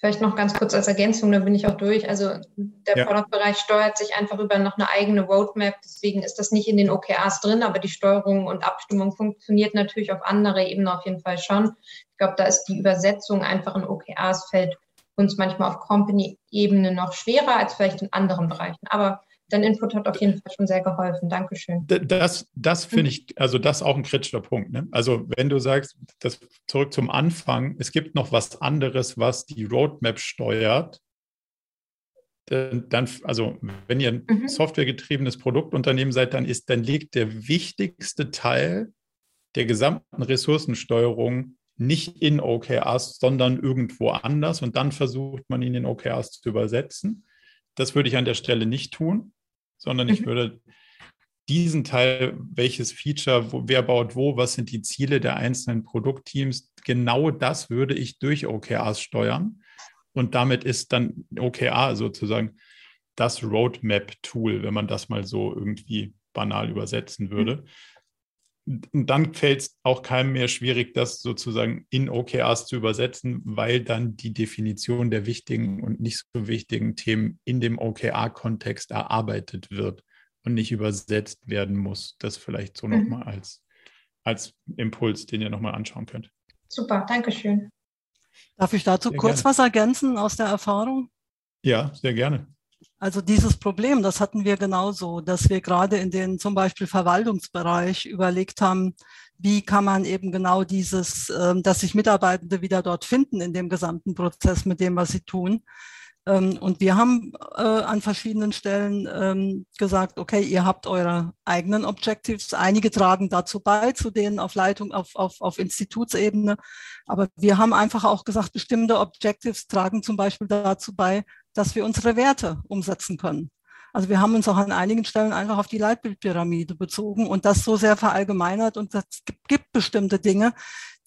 Vielleicht noch ganz kurz als Ergänzung, da bin ich auch durch. Also der ja. Product-Bereich steuert sich einfach über noch eine eigene Roadmap. Deswegen ist das nicht in den OKRs drin, aber die Steuerung und Abstimmung funktioniert natürlich auf andere Ebenen auf jeden Fall schon. Ich glaube, da ist die Übersetzung einfach in OKRs fällt uns manchmal auf Company-Ebene noch schwerer als vielleicht in anderen Bereichen. Aber dein Input hat auf jeden Fall schon sehr geholfen. Dankeschön. Das, das finde ich, also das ist auch ein kritischer Punkt. Ne? Also wenn du sagst, das zurück zum Anfang, es gibt noch was anderes, was die Roadmap steuert, dann, also wenn ihr ein mhm. softwaregetriebenes Produktunternehmen seid, dann ist, dann liegt der wichtigste Teil der gesamten Ressourcensteuerung nicht in OKRs, sondern irgendwo anders und dann versucht man ihn in OKRs zu übersetzen. Das würde ich an der Stelle nicht tun sondern ich mhm. würde diesen Teil, welches Feature, wo, wer baut wo, was sind die Ziele der einzelnen Produktteams, genau das würde ich durch OKRs steuern. Und damit ist dann OKR sozusagen das Roadmap-Tool, wenn man das mal so irgendwie banal übersetzen mhm. würde. Und dann fällt es auch keinem mehr schwierig, das sozusagen in OKRs zu übersetzen, weil dann die Definition der wichtigen und nicht so wichtigen Themen in dem OKR-Kontext erarbeitet wird und nicht übersetzt werden muss. Das vielleicht so mhm. nochmal als, als Impuls, den ihr nochmal anschauen könnt. Super, danke schön. Darf ich dazu sehr kurz gerne. was ergänzen aus der Erfahrung? Ja, sehr gerne. Also dieses Problem, das hatten wir genauso, dass wir gerade in den zum Beispiel Verwaltungsbereich überlegt haben, wie kann man eben genau dieses, ähm, dass sich Mitarbeitende wieder dort finden in dem gesamten Prozess mit dem, was sie tun. Ähm, und wir haben äh, an verschiedenen Stellen ähm, gesagt, okay, ihr habt eure eigenen Objectives. Einige tragen dazu bei, zu denen auf Leitung, auf, auf, auf Institutsebene. Aber wir haben einfach auch gesagt, bestimmte Objectives tragen zum Beispiel dazu bei, dass wir unsere Werte umsetzen können. Also wir haben uns auch an einigen Stellen einfach auf die Leitbildpyramide bezogen und das so sehr verallgemeinert und es gibt, gibt bestimmte Dinge,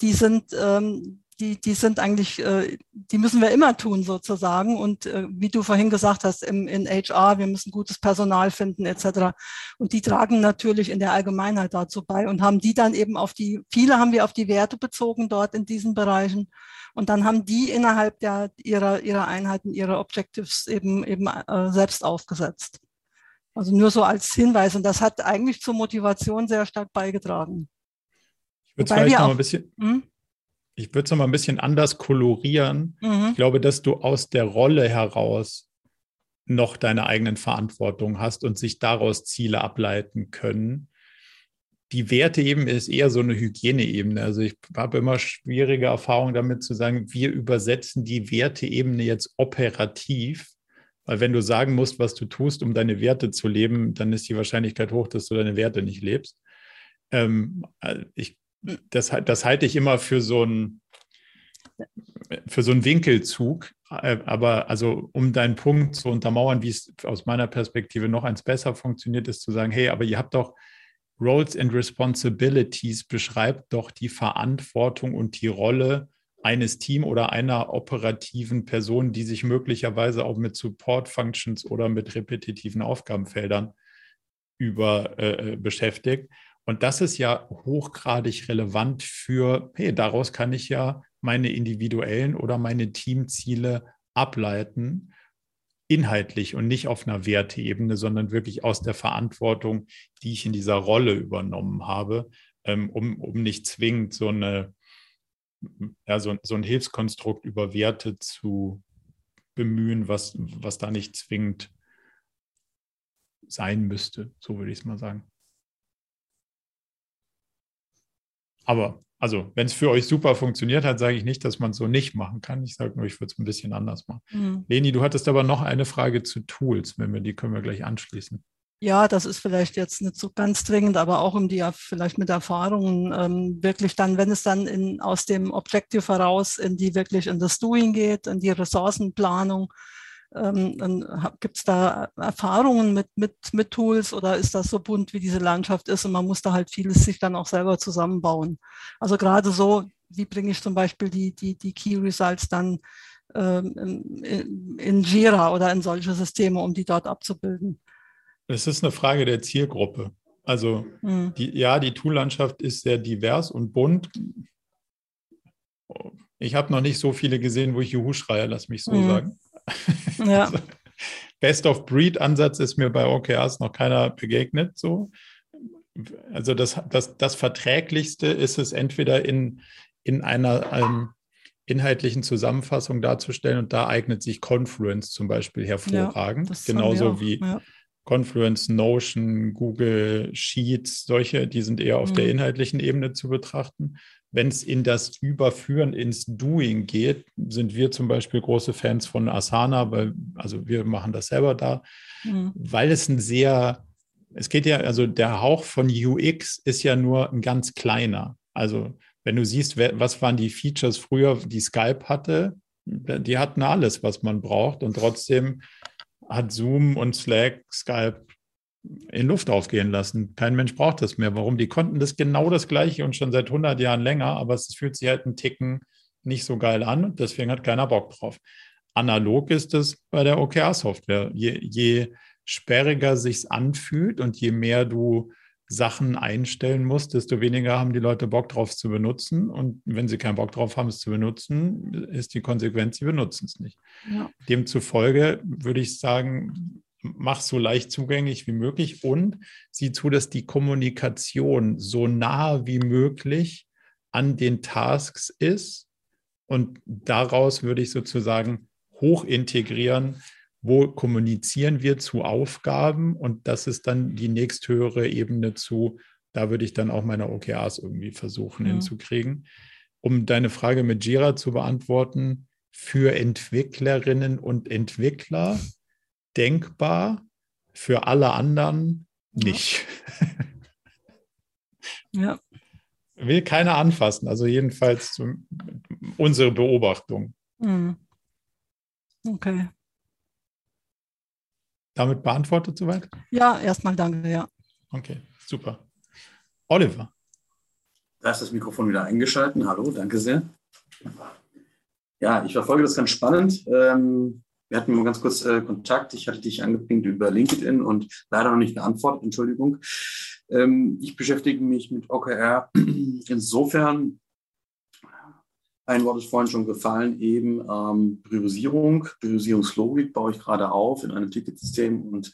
die sind, ähm, die, die sind eigentlich, äh, die müssen wir immer tun sozusagen. Und äh, wie du vorhin gesagt hast, im, in HR, wir müssen gutes Personal finden etc. Und die tragen natürlich in der Allgemeinheit dazu bei und haben die dann eben auf die, viele haben wir auf die Werte bezogen dort in diesen Bereichen. Und dann haben die innerhalb der, ihrer, ihrer Einheiten ihre Objectives eben, eben äh, selbst aufgesetzt. Also nur so als Hinweis. Und das hat eigentlich zur Motivation sehr stark beigetragen. Ich würde vielleicht noch ein bisschen. Hm? Ich würde es nochmal ein bisschen anders kolorieren. Mhm. Ich glaube, dass du aus der Rolle heraus noch deine eigenen Verantwortung hast und sich daraus Ziele ableiten können. Die Werteebene ist eher so eine Hygieneebene. Also ich habe immer schwierige Erfahrungen damit zu sagen, wir übersetzen die Werteebene jetzt operativ. Weil wenn du sagen musst, was du tust, um deine Werte zu leben, dann ist die Wahrscheinlichkeit hoch, dass du deine Werte nicht lebst. Ähm, äh, ich, das, das halte ich immer für so ein für so einen Winkelzug, äh, aber also um deinen Punkt zu untermauern, wie es aus meiner Perspektive noch eins besser funktioniert, ist zu sagen, hey, aber ihr habt doch Roles and Responsibilities, beschreibt doch die Verantwortung und die Rolle eines Teams oder einer operativen Person, die sich möglicherweise auch mit Support Functions oder mit repetitiven Aufgabenfeldern über äh, äh beschäftigt. Und das ist ja hochgradig relevant für, hey, daraus kann ich ja meine individuellen oder meine Teamziele ableiten, inhaltlich und nicht auf einer Werteebene, sondern wirklich aus der Verantwortung, die ich in dieser Rolle übernommen habe, ähm, um, um nicht zwingend so, eine, ja, so, so ein Hilfskonstrukt über Werte zu bemühen, was, was da nicht zwingend sein müsste, so würde ich es mal sagen. Aber also, wenn es für euch super funktioniert hat, sage ich nicht, dass man es so nicht machen kann. Ich sage nur, ich würde es ein bisschen anders machen. Mhm. Leni, du hattest aber noch eine Frage zu Tools, wenn wir die können wir gleich anschließen. Ja, das ist vielleicht jetzt nicht so ganz dringend, aber auch um die vielleicht mit Erfahrungen ähm, wirklich dann, wenn es dann in, aus dem Objective heraus in die wirklich in das Doing geht, in die Ressourcenplanung, ähm, Gibt es da Erfahrungen mit, mit, mit Tools oder ist das so bunt, wie diese Landschaft ist und man muss da halt vieles sich dann auch selber zusammenbauen? Also gerade so, wie bringe ich zum Beispiel die, die, die Key Results dann ähm, in, in Jira oder in solche Systeme, um die dort abzubilden? Es ist eine Frage der Zielgruppe. Also mhm. die, ja, die Tool-Landschaft ist sehr divers und bunt. Ich habe noch nicht so viele gesehen, wo ich Juhu schreie, lass mich so mhm. sagen. [LAUGHS] Ja. Also, Best-of-Breed-Ansatz ist mir bei OKRs noch keiner begegnet. So. Also das, das, das Verträglichste ist es entweder in, in einer ähm, inhaltlichen Zusammenfassung darzustellen und da eignet sich Confluence zum Beispiel hervorragend. Ja, Genauso wie ja. Confluence, Notion, Google Sheets, solche, die sind eher auf mhm. der inhaltlichen Ebene zu betrachten. Wenn es in das Überführen ins Doing geht, sind wir zum Beispiel große Fans von Asana, weil, also wir machen das selber da, mhm. weil es ein sehr, es geht ja, also der Hauch von UX ist ja nur ein ganz kleiner. Also wenn du siehst, was waren die Features früher, die Skype hatte, die hatten alles, was man braucht und trotzdem hat Zoom und Slack, Skype in Luft aufgehen lassen. Kein Mensch braucht das mehr. Warum? Die konnten das genau das Gleiche und schon seit 100 Jahren länger, aber es fühlt sich halt einen Ticken nicht so geil an und deswegen hat keiner Bock drauf. Analog ist es bei der OKR-Software. Je, je sperriger sich's anfühlt und je mehr du Sachen einstellen musst, desto weniger haben die Leute Bock drauf zu benutzen. Und wenn sie keinen Bock drauf haben, es zu benutzen, ist die Konsequenz, sie benutzen es nicht. Ja. Demzufolge würde ich sagen, mach so leicht zugänglich wie möglich und sieh zu, dass die Kommunikation so nah wie möglich an den Tasks ist. Und daraus würde ich sozusagen hoch integrieren, wo kommunizieren wir zu Aufgaben und das ist dann die nächsthöhere Ebene zu, da würde ich dann auch meine OKRs irgendwie versuchen ja. hinzukriegen. Um deine Frage mit Jira zu beantworten, für Entwicklerinnen und Entwickler denkbar, für alle anderen nicht. [LAUGHS] Ja. Will keiner anfassen, also jedenfalls unsere Beobachtung. Hm. Okay. Damit beantwortet soweit? Ja, erstmal danke, ja. Okay, super. Oliver. Da ist das Mikrofon wieder eingeschaltet. Hallo, danke sehr. Ja, ich verfolge das ganz spannend. Ähm, wir hatten mal ganz kurz äh, Kontakt. Ich hatte dich angepinkt über LinkedIn und leider noch nicht geantwortet. Entschuldigung. Ähm, ich beschäftige mich mit OKR [CLEARS THROAT] insofern, ein Wort ist vorhin schon gefallen, eben ähm, Priorisierung, Priorisierungslogik baue ich gerade auf in einem Ticketsystem und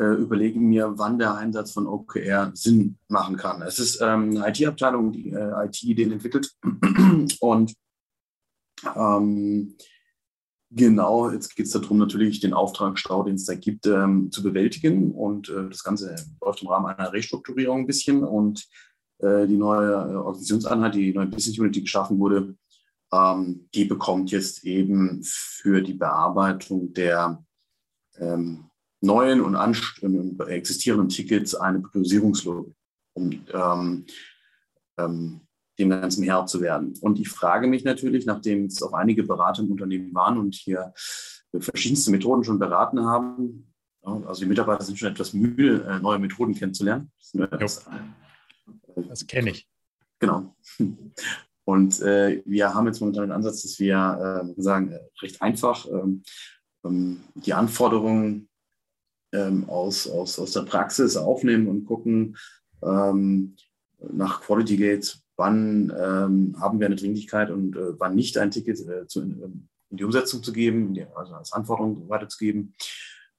äh, überlege mir, wann der Einsatz von OKR Sinn machen kann. Es ist ähm, eine IT-Abteilung, die äh, IT-Ideen entwickelt [CLEARS THROAT] und ähm, Genau, jetzt geht es darum, natürlich den Auftragsstau, den es da gibt, ähm, zu bewältigen. Und äh, das Ganze läuft im Rahmen einer Restrukturierung ein bisschen. Und äh, die neue äh, Organisationseinheit, die neue Business Unit, die geschaffen wurde, ähm, die bekommt jetzt eben für die Bearbeitung der ähm, neuen und existierenden Tickets eine Priorisierungslogik, um ähm, ähm, dem Ganzen Herr zu werden. Und ich frage mich natürlich, nachdem es auch einige Berater im Unternehmen waren und hier verschiedenste Methoden schon beraten haben, also die Mitarbeiter sind schon etwas müde, äh, neue Methoden kennenzulernen. Das, äh, das kenne ich. Genau. Und äh, wir haben jetzt momentan den Ansatz, dass wir äh, sagen, äh, recht einfach ähm, ähm, die Anforderungen ähm, aus, aus, aus der Praxis aufnehmen und gucken ähm, nach Quality Gates, wann ähm, haben wir eine Dringlichkeit und äh, wann nicht ein Ticket äh, zu, in, in, die Umsetzung zu geben, die, also als Anforderung weiterzugeben.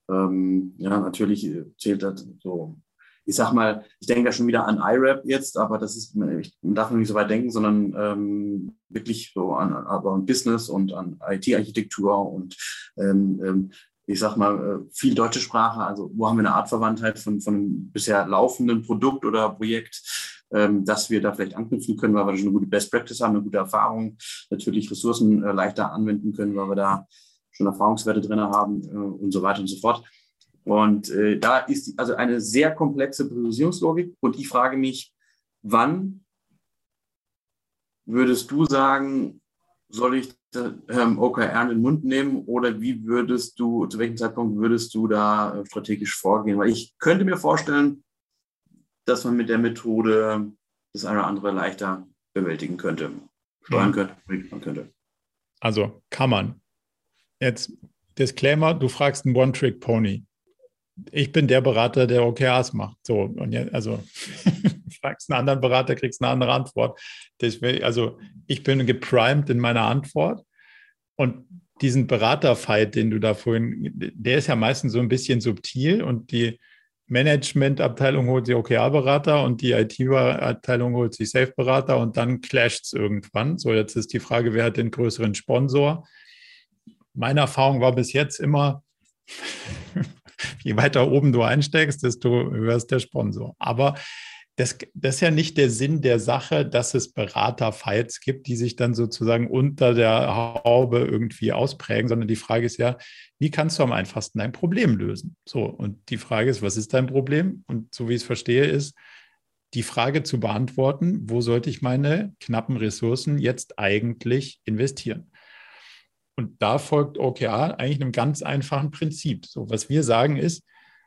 Ähm, ja, natürlich äh, zählt das so, ich sag mal, ich denke da schon wieder an IRAP jetzt, aber das ist, ich darf nicht so weit denken, sondern ähm, wirklich so an, aber an Business und an IT-Architektur und ähm, ähm, ich sag mal, äh, viel deutsche Sprache, also wo haben wir eine Artverwandtheit von, von einem bisher laufenden Produkt oder Projekt? ähm, dass wir da vielleicht anknüpfen können, weil wir schon eine gute Best Practice haben, eine gute Erfahrung, natürlich Ressourcen äh, leichter anwenden können, weil wir da schon Erfahrungswerte drin haben äh, und so weiter und so fort. Und äh, da ist also eine sehr komplexe Priorisierungslogik. Und ich frage mich, wann würdest du sagen, soll ich ähm, OKR in den Mund nehmen oder wie würdest du, zu welchem Zeitpunkt würdest du da strategisch vorgehen? Weil ich könnte mir vorstellen, dass man mit der Methode das eine oder andere leichter bewältigen könnte, steuern könnte, regeln könnte. Also kann man. Jetzt Disclaimer, du fragst einen One-Trick-Pony. Ich bin der Berater, der OKRs macht. So, und jetzt, also [LAUGHS] fragst einen anderen Berater, kriegst eine andere Antwort. Will, also ich bin geprimed in meiner Antwort. Und diesen Beraterfight, den du da vorhin, der ist ja meistens so ein bisschen subtil und die, Managementabteilung holt sich OKR-Berater und die IT-Abteilung holt sich Safe-Berater und dann clasht es irgendwann. So, jetzt ist die Frage, wer hat den größeren Sponsor? Meine Erfahrung war bis jetzt immer, [LAUGHS] je weiter oben du einsteigst, desto höher ist der Sponsor. Aber das, das ist ja nicht der Sinn der Sache, dass es Beraterfights gibt, die sich dann sozusagen unter der Haube irgendwie ausprägen, sondern die Frage ist ja, wie kannst du am einfachsten dein Problem lösen? So, und die Frage ist, was ist dein Problem? Und so wie ich es verstehe, ist die Frage zu beantworten, wo sollte ich meine knappen Ressourcen jetzt eigentlich investieren? Und da folgt OKR eigentlich einem ganz einfachen Prinzip. So, was wir sagen ist,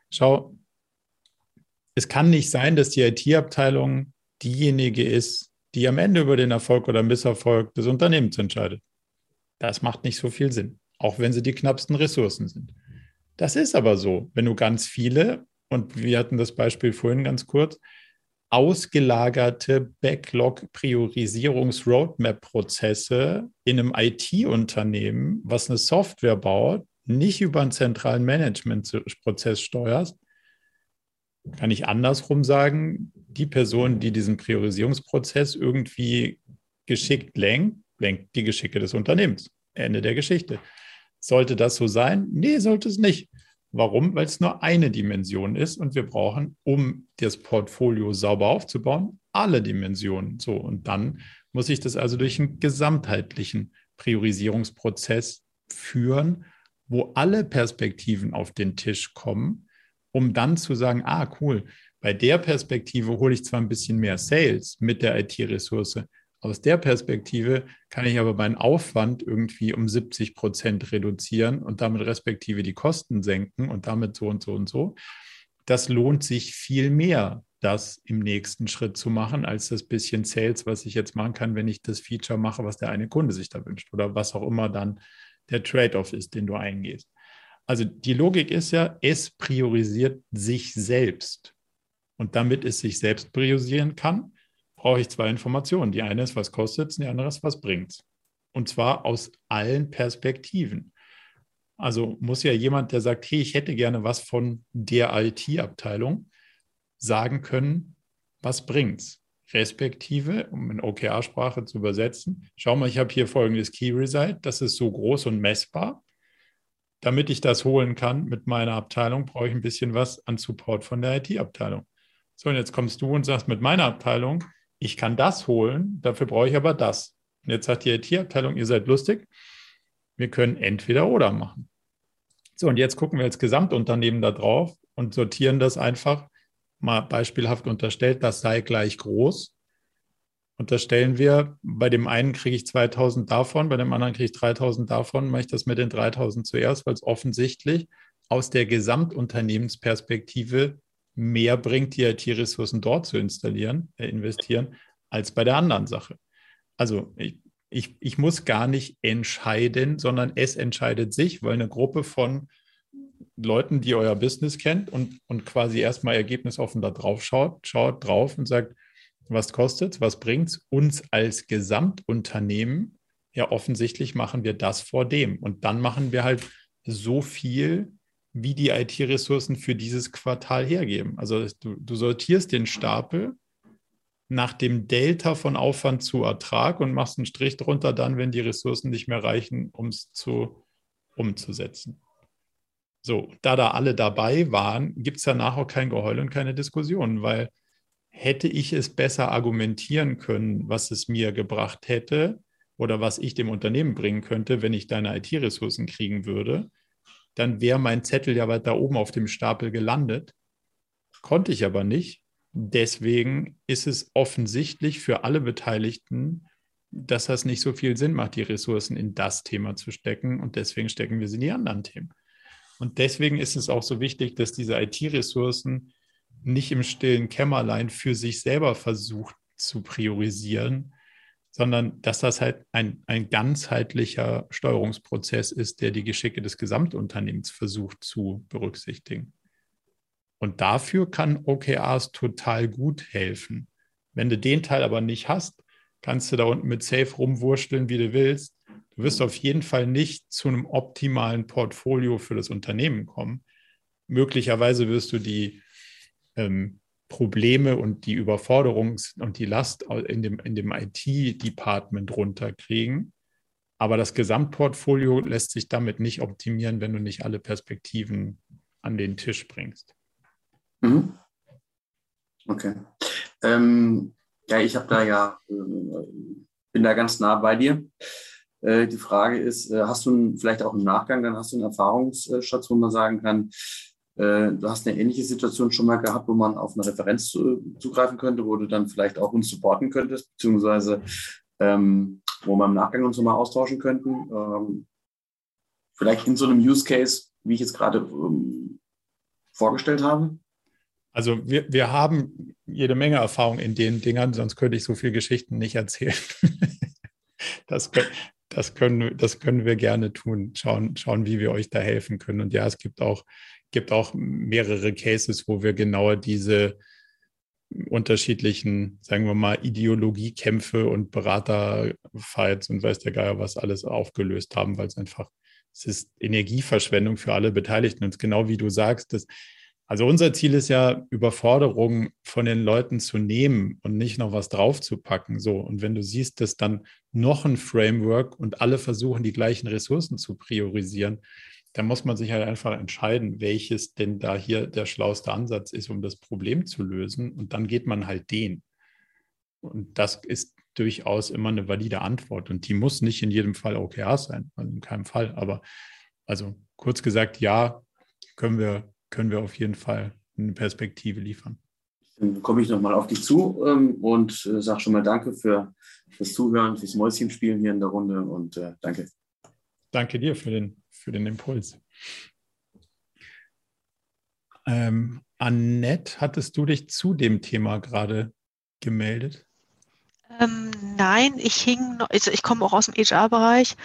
schau, es kann nicht sein, dass die IT-Abteilung diejenige ist, die am Ende über den Erfolg oder Misserfolg des Unternehmens entscheidet. Das macht nicht so viel Sinn, auch wenn sie die knappsten Ressourcen sind. Das ist aber so, wenn du ganz viele, und wir hatten das Beispiel vorhin ganz kurz, ausgelagerte Backlog-Priorisierungs-Roadmap-Prozesse in einem IT-Unternehmen, was eine Software baut, nicht über einen zentralen Management-Prozess steuerst, kann ich andersrum sagen, die Person, die diesen Priorisierungsprozess irgendwie geschickt lenkt, lenkt die Geschicke des Unternehmens. Ende der Geschichte. Sollte das so sein? Nee, sollte es nicht. Warum? Weil es nur eine Dimension ist und wir brauchen, um das Portfolio sauber aufzubauen, alle Dimensionen. So, und dann muss ich das also durch einen gesamtheitlichen Priorisierungsprozess führen, wo alle Perspektiven auf den Tisch kommen um dann zu sagen, ah, cool, bei der Perspektive hole ich zwar ein bisschen mehr Sales mit der IT-Ressource, aus der Perspektive kann ich aber meinen Aufwand irgendwie um 70 Prozent reduzieren und damit respektive die Kosten senken und damit so und so und so. Das lohnt sich viel mehr, das im nächsten Schritt zu machen, als das bisschen Sales, was ich jetzt machen kann, wenn ich das Feature mache, was der eine Kunde sich da wünscht oder was auch immer dann der Trade-off ist, den du eingehst. Also die Logik ist ja, es priorisiert sich selbst. Und damit es sich selbst priorisieren kann, brauche ich zwei Informationen. Die eine ist, was kostet es, die andere ist, was bringt es. Und zwar aus allen Perspektiven. Also muss ja jemand, der sagt, hey, ich hätte gerne was von der IT-Abteilung, sagen können, was bringt's? Respektive, um in OKR-Sprache zu übersetzen, schau mal, ich habe hier folgendes Key Result, das ist so groß und messbar. Damit ich das holen kann mit meiner Abteilung, brauche ich ein bisschen was an Support von der IT-Abteilung. So, und jetzt kommst du und sagst mit meiner Abteilung, ich kann das holen, dafür brauche ich aber das. Und jetzt sagt die IT-Abteilung, ihr seid lustig, wir können entweder oder machen. So, und jetzt gucken wir als Gesamtunternehmen da drauf und sortieren das einfach mal beispielhaft unterstellt, das sei gleich groß. Unterstellen wir, bei dem einen kriege ich 2000 davon, bei dem anderen kriege ich 3000 davon, mache ich das mit den 3000 zuerst, weil es offensichtlich aus der Gesamtunternehmensperspektive mehr bringt, die IT-Ressourcen dort zu installieren, äh, investieren, als bei der anderen Sache. Also ich, ich, ich muss gar nicht entscheiden, sondern es entscheidet sich, weil eine Gruppe von Leuten, die euer Business kennt und, und quasi erstmal ergebnisoffen da drauf schaut, schaut drauf und sagt, was kostet was bringt uns als Gesamtunternehmen? Ja, offensichtlich machen wir das vor dem. Und dann machen wir halt so viel, wie die IT-Ressourcen für dieses Quartal hergeben. Also du, du sortierst den Stapel nach dem Delta von Aufwand zu Ertrag und machst einen Strich drunter dann, wenn die Ressourcen nicht mehr reichen, um es zu umzusetzen. So, da da alle dabei waren, gibt es danach auch kein Geheul und keine Diskussion, weil hätte ich es besser argumentieren können, was es mir gebracht hätte oder was ich dem Unternehmen bringen könnte, wenn ich deine IT-Ressourcen kriegen würde, dann wäre mein Zettel ja weiter oben auf dem Stapel gelandet. Konnte ich aber nicht. Deswegen ist es offensichtlich für alle Beteiligten, dass das nicht so viel Sinn macht, die Ressourcen in das Thema zu stecken. Und deswegen stecken wir sie in die anderen Themen. Und deswegen ist es auch so wichtig, dass diese IT-Ressourcen nicht im stillen Kämmerlein für sich selber versucht zu priorisieren, sondern dass das halt ein, ein ganzheitlicher Steuerungsprozess ist, der die Geschicke des Gesamtunternehmens versucht zu berücksichtigen. Und dafür kann OKRs total gut helfen. Wenn du den Teil aber nicht hast, kannst du da unten mit Safe rumwurschteln, wie du willst. Du wirst auf jeden Fall nicht zu einem optimalen Portfolio für das Unternehmen kommen. Möglicherweise wirst du die ähm, Probleme und die Überforderung und die Last in dem, in dem IT-Department runterkriegen. Aber das Gesamtportfolio lässt sich damit nicht optimieren, wenn du nicht alle Perspektiven an den Tisch bringst. Mhm. Okay. Ähm, ja, ich habe da ja, äh, bin da ganz nah bei dir. Äh, die Frage ist, äh, hast du vielleicht auch im Nachgang, dann hast du einen Erfahrungsschatz, wo man sagen kann, du hast eine ähnliche Situation schon mal gehabt, wo man auf eine Referenz zugreifen könnte, wo du dann vielleicht auch uns supporten könntest, beziehungsweise ähm, wo wir im Nachgang uns nochmal austauschen könnten. Ähm, vielleicht in so einem Use Case, wie ich jetzt gerade ähm, vorgestellt habe? Also wir, wir haben jede Menge Erfahrung in den Dingern, sonst könnte ich so viele Geschichten nicht erzählen. [LAUGHS] das, das können, das können wir gerne tun. Schauen, schauen, wie wir euch da helfen können. Und ja, es gibt auch, gibt auch mehrere Cases, wo wir genauer diese unterschiedlichen, sagen wir mal, Ideologiekämpfe und Beraterfights und weiß der Geier was alles aufgelöst haben, weil es einfach, es ist Energieverschwendung für alle Beteiligten. Und genau wie du sagst, das, also unser Ziel ist ja, Überforderungen von den Leuten zu nehmen und nicht noch was draufzupacken. So. Und wenn du siehst, dass dann noch ein Framework und alle versuchen, die gleichen Ressourcen zu priorisieren, dann muss man sich halt einfach entscheiden, welches denn da hier der schlauste Ansatz ist, um das Problem zu lösen. Und dann geht man halt den. Und das ist durchaus immer eine valide Antwort. Und die muss nicht in jedem Fall OKR sein, also in keinem Fall. Aber also kurz gesagt, ja, können wir können wir auf jeden Fall eine Perspektive liefern. Dann komme ich nochmal auf dich zu ähm, und äh, sage schon mal Danke für das Zuhören, fürs Mäuschenspielen hier in der Runde und äh, danke. Danke dir für den, für den Impuls. Ähm, Annette, hattest du dich zu dem Thema gerade gemeldet? Ähm, nein, ich hing, also ich komme auch aus dem HR-Bereich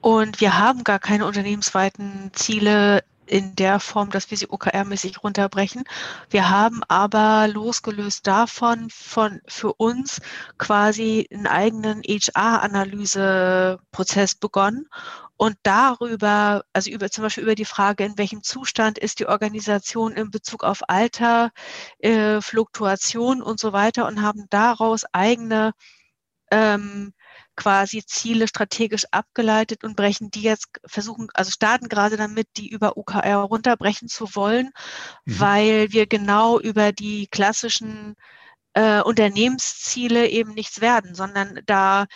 und wir haben gar keine unternehmensweiten Ziele in der Form, dass wir sie OKR-mäßig runterbrechen. Wir haben aber losgelöst davon von für uns quasi einen eigenen HR-Analyseprozess begonnen und darüber, also über zum Beispiel über die Frage, in welchem Zustand ist die Organisation in Bezug auf Alter, äh, Fluktuation und so weiter und haben daraus eigene ähm, quasi Ziele strategisch abgeleitet und brechen die jetzt, versuchen, also starten gerade damit, die über UKR runterbrechen zu wollen, mhm. weil wir genau über die klassischen äh, Unternehmensziele eben nichts werden, sondern da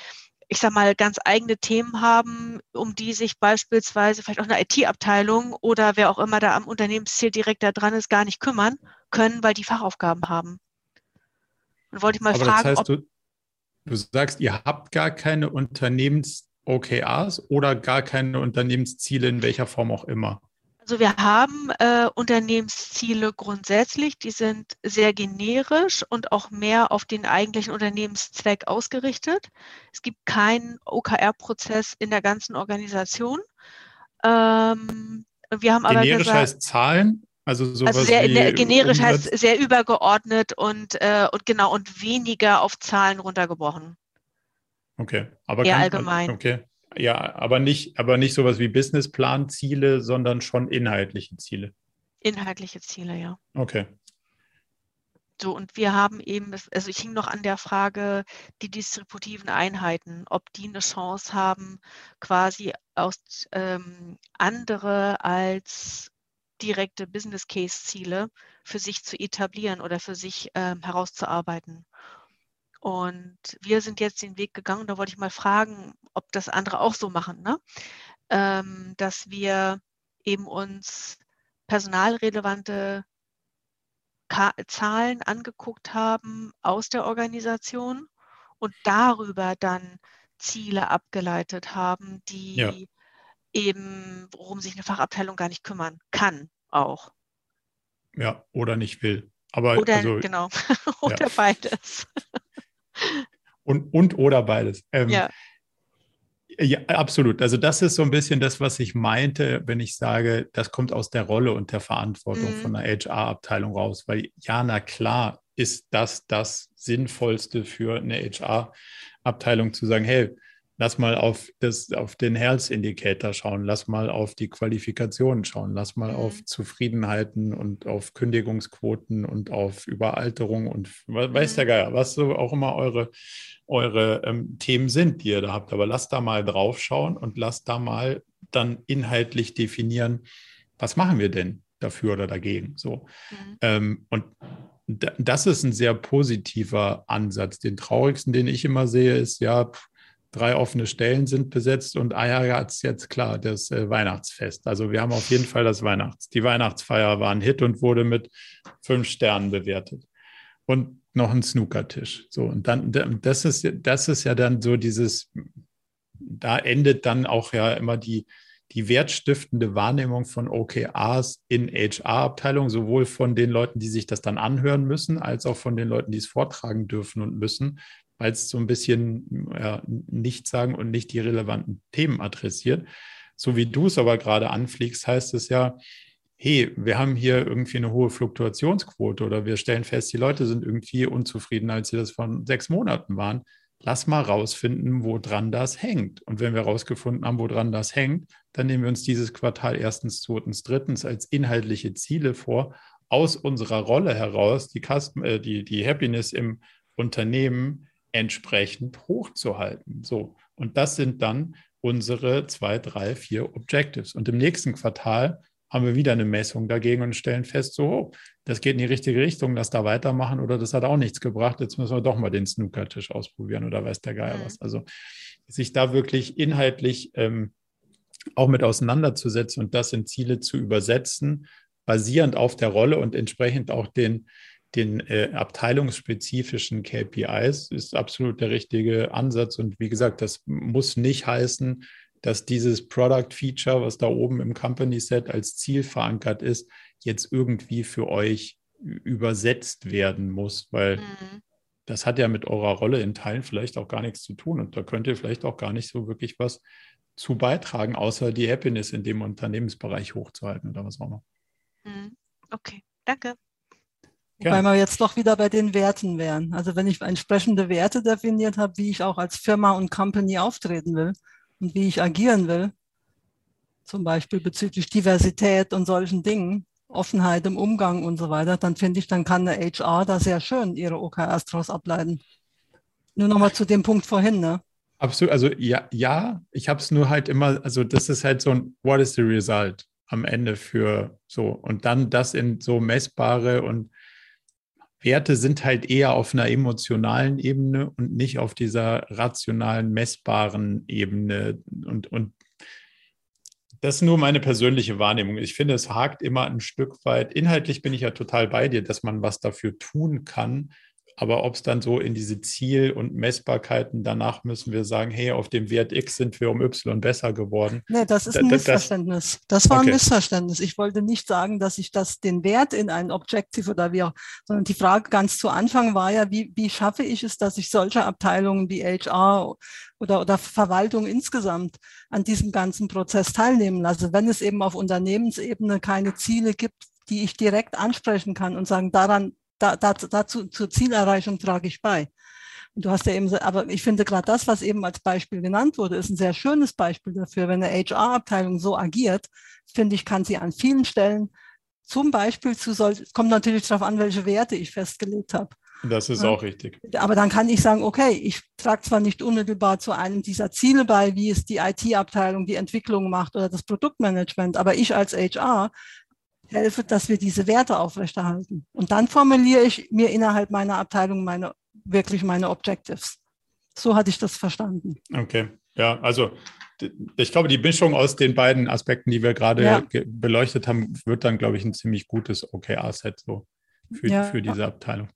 ich sag mal, ganz eigene Themen haben, um die sich beispielsweise vielleicht auch eine IT-Abteilung oder wer auch immer da am Unternehmensziel direkt da dran ist, gar nicht kümmern können, weil die Fachaufgaben haben. Und wollte ich mal Aber fragen, das heißt, ob, du, du sagst, ihr habt gar keine Unternehmens-OKRs oder gar keine Unternehmensziele in welcher Form auch immer? Also wir haben äh, Unternehmensziele grundsätzlich, die sind sehr generisch und auch mehr auf den eigentlichen Unternehmenszweck ausgerichtet. Es gibt keinen OKR-Prozess in der ganzen Organisation. Ähm, wir haben generisch aber gesagt, heißt Zahlen, also sowas also sehr, wie generisch Umsatz. heißt sehr übergeordnet und, äh, und genau und weniger auf Zahlen runtergebrochen. Okay, aber Eher allgemein. Okay, ja, aber nicht, aber nicht sowas wie Businessplan-Ziele, sondern schon inhaltliche Ziele. Inhaltliche Ziele, ja. Okay. So, und wir haben eben, also ich hing noch an der Frage, die distributiven Einheiten, ob die eine Chance haben, quasi aus ähm, andere als direkte Business Case Ziele für sich zu etablieren oder für sich ähm, herauszuarbeiten. Und wir sind jetzt den Weg gegangen, da wollte ich mal fragen, ob das andere auch so machen, ne? Ähm, dass wir eben uns personalrelevante Ka Zahlen angeguckt haben aus der Organisation und darüber dann Ziele abgeleitet haben, die Ja. eben, worum sich eine Fachabteilung gar nicht kümmern kann, auch. Ja, oder nicht will. Aber Oder also genau, [LAUGHS] oder beides. [LAUGHS] und, und oder beides. Ähm, Ja, Ja, absolut. Also das ist so ein bisschen das, was ich meinte, wenn ich sage, das kommt aus der Rolle und der Verantwortung Mhm. von einer HR-Abteilung raus. Weil ja, na klar ist das das Sinnvollste für eine HR-Abteilung zu sagen, hey, lass mal auf, das, auf den Health Indicator schauen, lass mal auf die Qualifikationen schauen, lass mal Mhm. auf Zufriedenheiten und auf Kündigungsquoten und auf Überalterung und weiß der Mhm. Geier, was so auch immer eure eure ähm, Themen sind, die ihr da habt. Aber lasst da mal drauf schauen und lasst da mal dann inhaltlich definieren, was machen wir denn dafür oder dagegen. So. Mhm. Ähm, und da, das ist ein sehr positiver Ansatz. Den traurigsten, den ich immer sehe, ist ja, drei offene Stellen sind besetzt und ah ja, jetzt, jetzt klar, das äh, Weihnachtsfest. Also wir haben auf jeden Fall das Weihnachts. Die Weihnachtsfeier war ein Hit und wurde mit fünf Sternen bewertet. Und noch ein Snookertisch. So, und dann, das ist, das ist ja dann so dieses, da endet dann auch ja immer die, die wertstiftende Wahrnehmung von OKRs in HR-Abteilungen, sowohl von den Leuten, die sich das dann anhören müssen, als auch von den Leuten, die es vortragen dürfen und müssen, weil es so ein bisschen ja, nicht sagen und nicht die relevanten Themen adressiert. So wie du es aber gerade anfliegst, heißt es ja, hey, wir haben hier irgendwie eine hohe Fluktuationsquote oder wir stellen fest, die Leute sind irgendwie unzufrieden, als sie das von sechs Monaten waren. Lass mal rausfinden, woran das hängt. Und wenn wir rausgefunden haben, woran das hängt, dann nehmen wir uns dieses Quartal erstens, zweitens, drittens als inhaltliche Ziele vor, aus unserer Rolle heraus die, Custom, äh, die, die Happiness im Unternehmen entsprechend hochzuhalten. So. Und das sind dann unsere zwei, drei, vier Objectives. Und im nächsten Quartal haben wir wieder eine Messung dagegen und stellen fest, so, oh, das geht in die richtige Richtung, lass da weitermachen oder das hat auch nichts gebracht, jetzt müssen wir doch mal den Snookertisch ausprobieren oder weiß der Geier Mhm. was. Also sich da wirklich inhaltlich ähm, auch mit auseinanderzusetzen und das in Ziele zu übersetzen, basierend auf der Rolle und entsprechend auch den, den äh, abteilungsspezifischen KPIs, ist absolut der richtige Ansatz. Und wie gesagt, das muss nicht heißen, dass dieses Product Feature, was da oben im Company Set als Ziel verankert ist, jetzt irgendwie für euch übersetzt werden muss, weil Mhm. das hat ja mit eurer Rolle in Teilen vielleicht auch gar nichts zu tun und da könnt ihr vielleicht auch gar nicht so wirklich was zu beitragen, außer die Happiness in dem Unternehmensbereich hochzuhalten oder was auch immer. Mhm. Okay, danke. Gerne. Weil wir jetzt doch wieder bei den Werten wären. Also wenn ich entsprechende Werte definiert habe, wie ich auch als Firma und Company auftreten will und wie ich agieren will, zum Beispiel bezüglich Diversität und solchen Dingen, Offenheit im Umgang und so weiter, dann finde ich, dann kann eine HR da sehr schön ihre OKRs daraus ableiten. Nur nochmal zu dem Punkt vorhin, ne? Absolut, also ja, ja, ich habe es nur halt immer, also das ist halt so ein What is the result am Ende für so und dann das in so messbare und Werte sind halt eher auf einer emotionalen Ebene und nicht auf dieser rationalen, messbaren Ebene und, und das ist nur meine persönliche Wahrnehmung. Ich finde, es hakt immer ein Stück weit. Inhaltlich bin ich ja total bei dir, dass man was dafür tun kann. Aber ob es dann so in diese Ziel- und Messbarkeiten, danach müssen wir sagen, hey, auf dem Wert X sind wir um Y besser geworden. Nee, das ist ein da, Missverständnis. Das war okay. ein Missverständnis. Ich wollte nicht sagen, dass ich das den Wert in ein Objective oder wie auch, sondern die Frage ganz zu Anfang war ja, wie, wie schaffe ich es, dass ich solche Abteilungen wie HR oder, oder Verwaltung insgesamt an diesem ganzen Prozess teilnehmen lasse, wenn es eben auf Unternehmensebene keine Ziele gibt, die ich direkt ansprechen kann und sagen, daran da, da, dazu, zur Zielerreichung trage ich bei. Und du hast ja eben, aber ich finde gerade das, was eben als Beispiel genannt wurde, ist ein sehr schönes Beispiel dafür. Wenn eine HR-Abteilung so agiert, finde ich, kann sie an vielen Stellen zum Beispiel zu solch, kommt natürlich darauf an, welche Werte ich festgelegt habe. Das ist auch richtig. Aber dann kann ich sagen, okay, ich trage zwar nicht unmittelbar zu einem dieser Ziele bei, wie es die IT-Abteilung die Entwicklung macht oder das Produktmanagement, aber ich als HR helfe, dass wir diese Werte aufrechterhalten. Und dann formuliere ich mir innerhalb meiner Abteilung meine, wirklich meine Objectives. So hatte ich das verstanden. Okay, ja, also ich glaube, die Mischung aus den beiden Aspekten, die wir gerade ja. beleuchtet haben, wird dann, glaube ich, ein ziemlich gutes OKR-Set so für, ja. für diese Abteilung.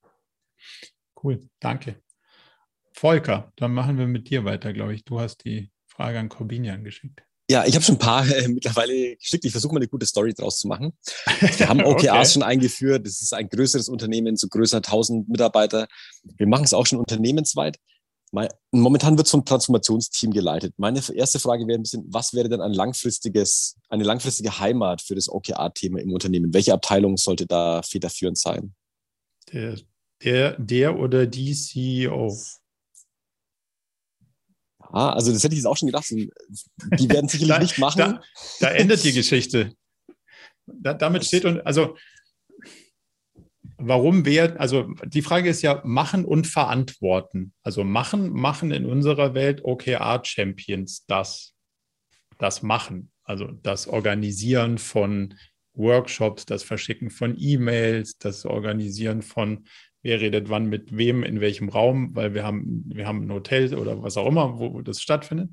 Cool, danke. Volker, dann machen wir mit dir weiter, glaube ich. Du hast die Frage an Corbinian geschickt. Ja, ich habe schon ein paar äh, [LAUGHS] mittlerweile geschickt. Ich versuche mal eine gute Story draus zu machen. Wir haben [LAUGHS] OKRs okay. schon eingeführt. Das ist ein größeres Unternehmen, so größer 1000 Mitarbeiter. Wir machen es auch schon unternehmensweit. Momentan wird so ein Transformationsteam geleitet. Meine erste Frage wäre ein bisschen, was wäre denn ein langfristiges, eine langfristige Heimat für das OKR-Thema im Unternehmen? Welche Abteilung sollte da federführend sein? Der, der, der oder die CEO. Ah, also das hätte ich jetzt auch schon gedacht. Die werden sicherlich [LAUGHS] da, nicht machen. Da, da, endet die Geschichte. Da, damit steht und also warum wir, also die Frage ist ja machen und verantworten. Also machen, machen in unserer Welt OKR-Champions das, das machen. Also das Organisieren von Workshops, das Verschicken von E-Mails, das Organisieren von wer redet wann mit wem, in welchem Raum, weil wir haben, wir haben ein Hotel oder was auch immer, wo das stattfindet.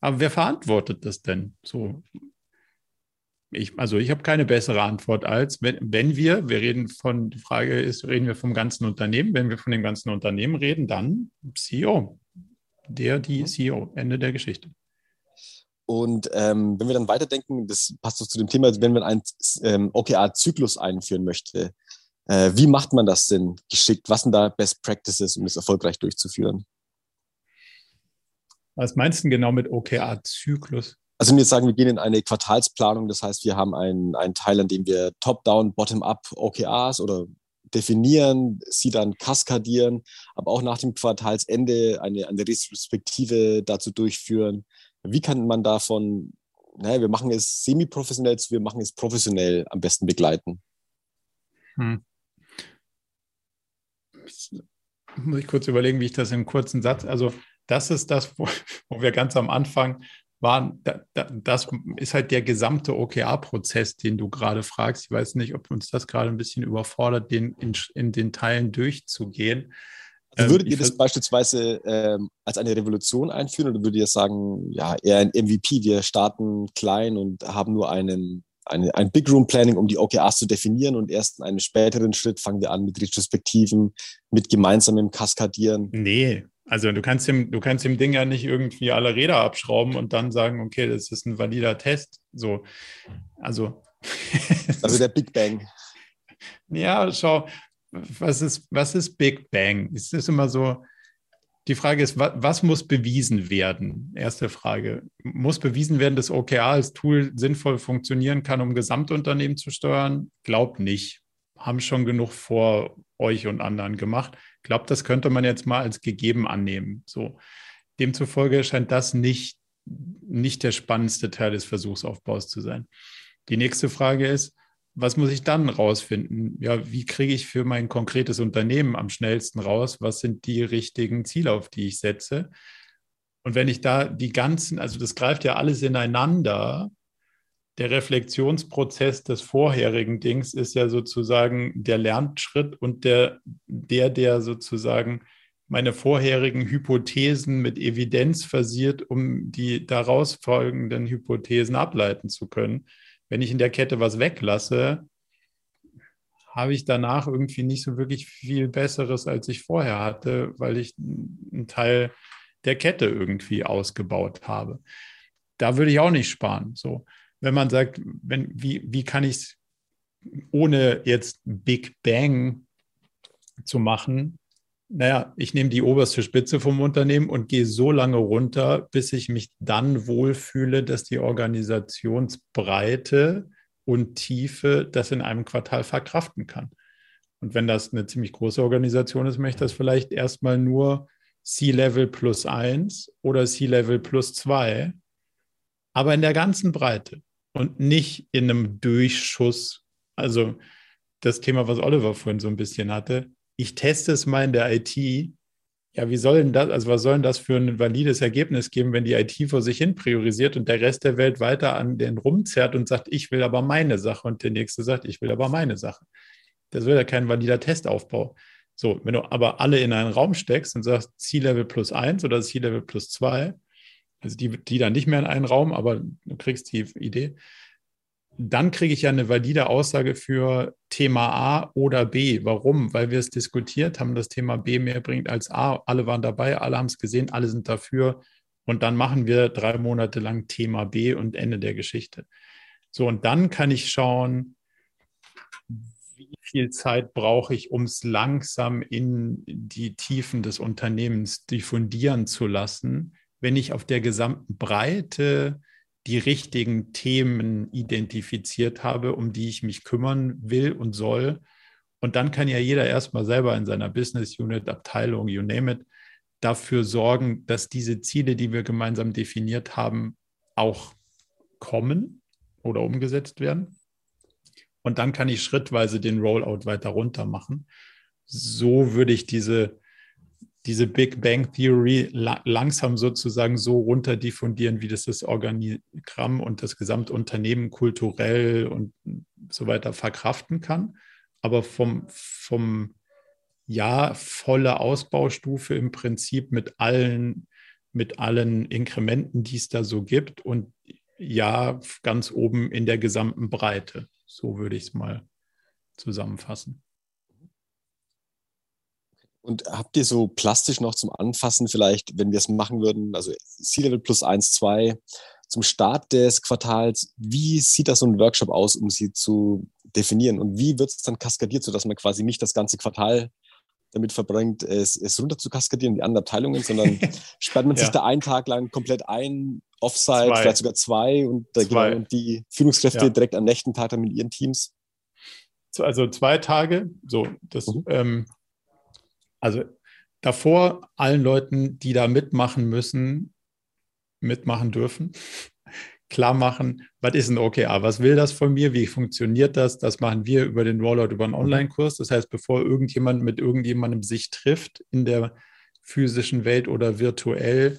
Aber wer verantwortet das denn? So, ich, also ich habe keine bessere Antwort als, wenn, wenn wir, wir reden von, die Frage ist, reden wir vom ganzen Unternehmen, wenn wir von dem ganzen Unternehmen reden, dann CEO. Der, die mhm. CEO, Ende der Geschichte. Und ähm, wenn wir dann weiterdenken, das passt so zu dem Thema, wenn man einen ähm, OKR-Zyklus einführen möchte, äh, wie macht man das denn geschickt? Was sind da Best Practices, um das erfolgreich durchzuführen? Was meinst du genau mit OKR-Zyklus? Also wenn wir sagen, wir gehen in eine Quartalsplanung, das heißt, wir haben einen, einen Teil, an dem wir Top-Down, Bottom-up OKRs oder definieren, sie dann kaskadieren, aber auch nach dem Quartalsende eine, eine Retrospektive dazu durchführen. Wie kann man davon, naja, wir machen es semi-professionell zu, wir machen es professionell am besten begleiten? Hm muss ich kurz überlegen, wie ich das im kurzen Satz, also das ist das, wo, wo wir ganz am Anfang waren, da, da, das ist halt der gesamte OKR-Prozess, den du gerade fragst. Ich weiß nicht, ob uns das gerade ein bisschen überfordert, den in, in den Teilen durchzugehen. Also würdet ähm, ihr das beispielsweise ähm, als eine Revolution einführen oder würdet ihr sagen, ja, eher ein MVP, wir starten klein und haben nur einen eine, ein Big Room Planning, um die OKRs zu definieren und erst in einem späteren Schritt fangen wir an mit Retrospektiven, mit gemeinsamem Kaskadieren. Nee, also du kannst dem, du kannst dem Ding ja nicht irgendwie alle Räder abschrauben und dann sagen, okay, das ist ein valider Test. So, also. [LAUGHS] also der Big Bang. Ja, schau, was ist, was ist Big Bang? Es ist immer so, die Frage ist, was, was, muss bewiesen werden? Erste Frage. Muss bewiesen werden, dass OKR als Tool sinnvoll funktionieren kann, um Gesamtunternehmen zu steuern? Glaubt nicht. Haben schon genug vor euch und anderen gemacht. Glaubt, das könnte man jetzt mal als gegeben annehmen. So. Demzufolge scheint das nicht nicht der spannendste Teil des Versuchsaufbaus zu sein. Die nächste Frage ist, was muss ich dann rausfinden? Ja, wie kriege ich für mein konkretes Unternehmen am schnellsten raus? Was sind die richtigen Ziele, auf die ich setze? Und wenn ich da die ganzen, also das greift ja alles ineinander, der Reflexionsprozess des vorherigen Dings ist ja sozusagen der Lernschritt und der, der, der sozusagen meine vorherigen Hypothesen mit Evidenz versiert, um die daraus folgenden Hypothesen ableiten zu können. Wenn ich in der Kette was weglasse, habe ich danach irgendwie nicht so wirklich viel Besseres, als ich vorher hatte, weil ich einen Teil der Kette irgendwie ausgebaut habe. Da würde ich auch nicht sparen. So, wenn man sagt, wenn, wie, wie kann ich es ohne jetzt Big Bang zu machen, naja, ich nehme die oberste Spitze vom Unternehmen und gehe so lange runter, bis ich mich dann wohlfühle, dass die Organisationsbreite und Tiefe das in einem Quartal verkraften kann. Und wenn das eine ziemlich große Organisation ist, möchte ich das vielleicht erstmal nur C-Level plus eins oder C-Level plus zwei, aber in der ganzen Breite und nicht in einem Durchschuss. Also das Thema, was Oliver vorhin so ein bisschen hatte, ich teste es mal in der IT. Ja, wie soll denn das, also was soll denn das für ein valides Ergebnis geben, wenn die IT vor sich hin priorisiert und der Rest der Welt weiter an den rumzerrt und sagt, ich will aber meine Sache und der nächste sagt, ich will aber meine Sache. Das wäre ja kein valider Testaufbau. So, wenn du aber alle in einen Raum steckst und sagst, C-Level plus eins oder C-Level plus zwei, also die, die dann nicht mehr in einen Raum, aber du kriegst die Idee, dann kriege ich ja eine valide Aussage für Thema A oder B. Warum? Weil wir es diskutiert haben, das Thema B mehr bringt als A. Alle waren dabei, alle haben es gesehen, alle sind dafür. Und dann machen wir drei Monate lang Thema B und Ende der Geschichte. So, und dann kann ich schauen, wie viel Zeit brauche ich, um es langsam in die Tiefen des Unternehmens diffundieren zu lassen, wenn ich auf der gesamten Breite die richtigen Themen identifiziert habe, um die ich mich kümmern will und soll. Und dann kann ja jeder erstmal selber in seiner Business Unit, Abteilung, you name it, dafür sorgen, dass diese Ziele, die wir gemeinsam definiert haben, auch kommen oder umgesetzt werden. Und dann kann ich schrittweise den Rollout weiter runter machen. So würde ich diese diese Big Bang Theory la langsam sozusagen so runter diffundieren, wie das das Organigramm und das Gesamtunternehmen kulturell und so weiter verkraften kann. Aber vom, vom ja, volle Ausbaustufe im Prinzip mit allen, mit allen Inkrementen, die es da so gibt und ja, ganz oben in der gesamten Breite. So würde ich es mal zusammenfassen. Und habt ihr so plastisch noch zum Anfassen vielleicht, wenn wir es machen würden, also C-Level plus 1, 2 zum Start des Quartals, wie sieht das so ein Workshop aus, um sie zu definieren? Und wie wird es dann kaskadiert, sodass man quasi nicht das ganze Quartal damit verbringt, es, es runter zu kaskadieren, die anderen Abteilungen, sondern [LAUGHS] sperrt man ja. sich da einen Tag lang komplett ein, Offside, zwei. vielleicht sogar zwei und, da zwei. Genau, die Führungskräfte ja. direkt am nächsten Tag dann mit ihren Teams? Also zwei Tage, so, das, mhm. ähm, also davor allen Leuten, die da mitmachen müssen, mitmachen dürfen, [LAUGHS] klar machen, was ist ein OKR, was will das von mir, wie funktioniert das, das machen wir über den Rollout, über einen mhm. Online-Kurs. Das heißt, bevor irgendjemand mit irgendjemandem sich trifft in der physischen Welt oder virtuell,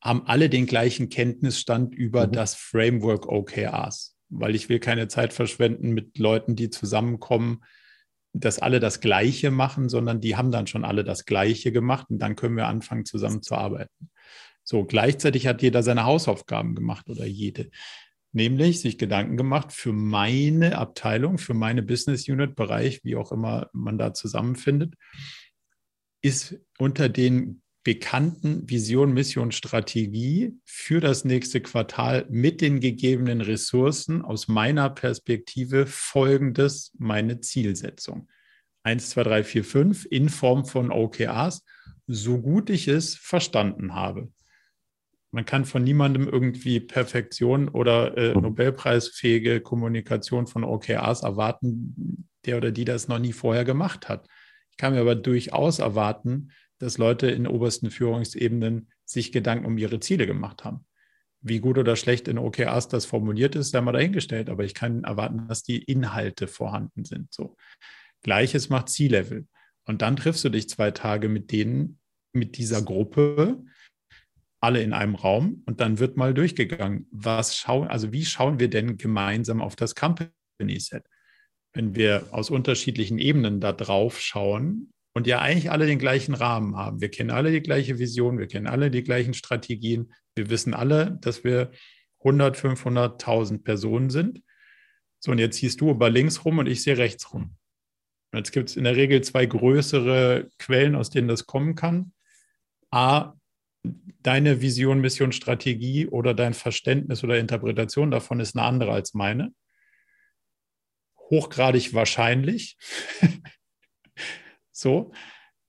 haben alle den gleichen Kenntnisstand über mhm. das Framework OKRs, weil ich will keine Zeit verschwenden mit Leuten, die zusammenkommen, dass alle das Gleiche machen, sondern die haben dann schon alle das Gleiche gemacht und dann können wir anfangen, zusammen zu arbeiten. So, gleichzeitig hat jeder seine Hausaufgaben gemacht oder jede. Nämlich sich Gedanken gemacht für meine Abteilung, für meine Business Unit Bereich, wie auch immer man da zusammenfindet, ist unter den bekannten Vision, Mission, Strategie für das nächste Quartal mit den gegebenen Ressourcen aus meiner Perspektive folgendes meine Zielsetzung. 1, 2, 3, 4, 5 in Form von OKRs, so gut ich es verstanden habe. Man kann von niemandem irgendwie Perfektion oder äh, Nobelpreisfähige Kommunikation von OKRs erwarten, der oder die das noch nie vorher gemacht hat. Ich kann mir aber durchaus erwarten, dass Leute in obersten Führungsebenen sich Gedanken um ihre Ziele gemacht haben. wie gut oder schlecht in OKRs das formuliert ist, sei mal dahingestellt, aber ich kann erwarten, dass die Inhalte vorhanden sind. So. Gleiches macht C-Level. Und dann triffst du dich zwei Tage mit denen, mit dieser Gruppe, alle in einem Raum und dann wird mal durchgegangen, was schauen, also wie schauen wir denn gemeinsam auf das Company Set? Wenn wir aus unterschiedlichen Ebenen da drauf schauen und ja eigentlich alle den gleichen Rahmen haben. Wir kennen alle die gleiche Vision, wir kennen alle die gleichen Strategien. Wir wissen alle, dass wir 100, 500, 1000 Personen sind. So, und jetzt siehst du über links rum und ich sehe rechts rum. Jetzt gibt es in der Regel zwei größere Quellen, aus denen das kommen kann. A, deine Vision, Mission, Strategie oder dein Verständnis oder Interpretation davon ist eine andere als meine. Hochgradig wahrscheinlich. [LAUGHS] so.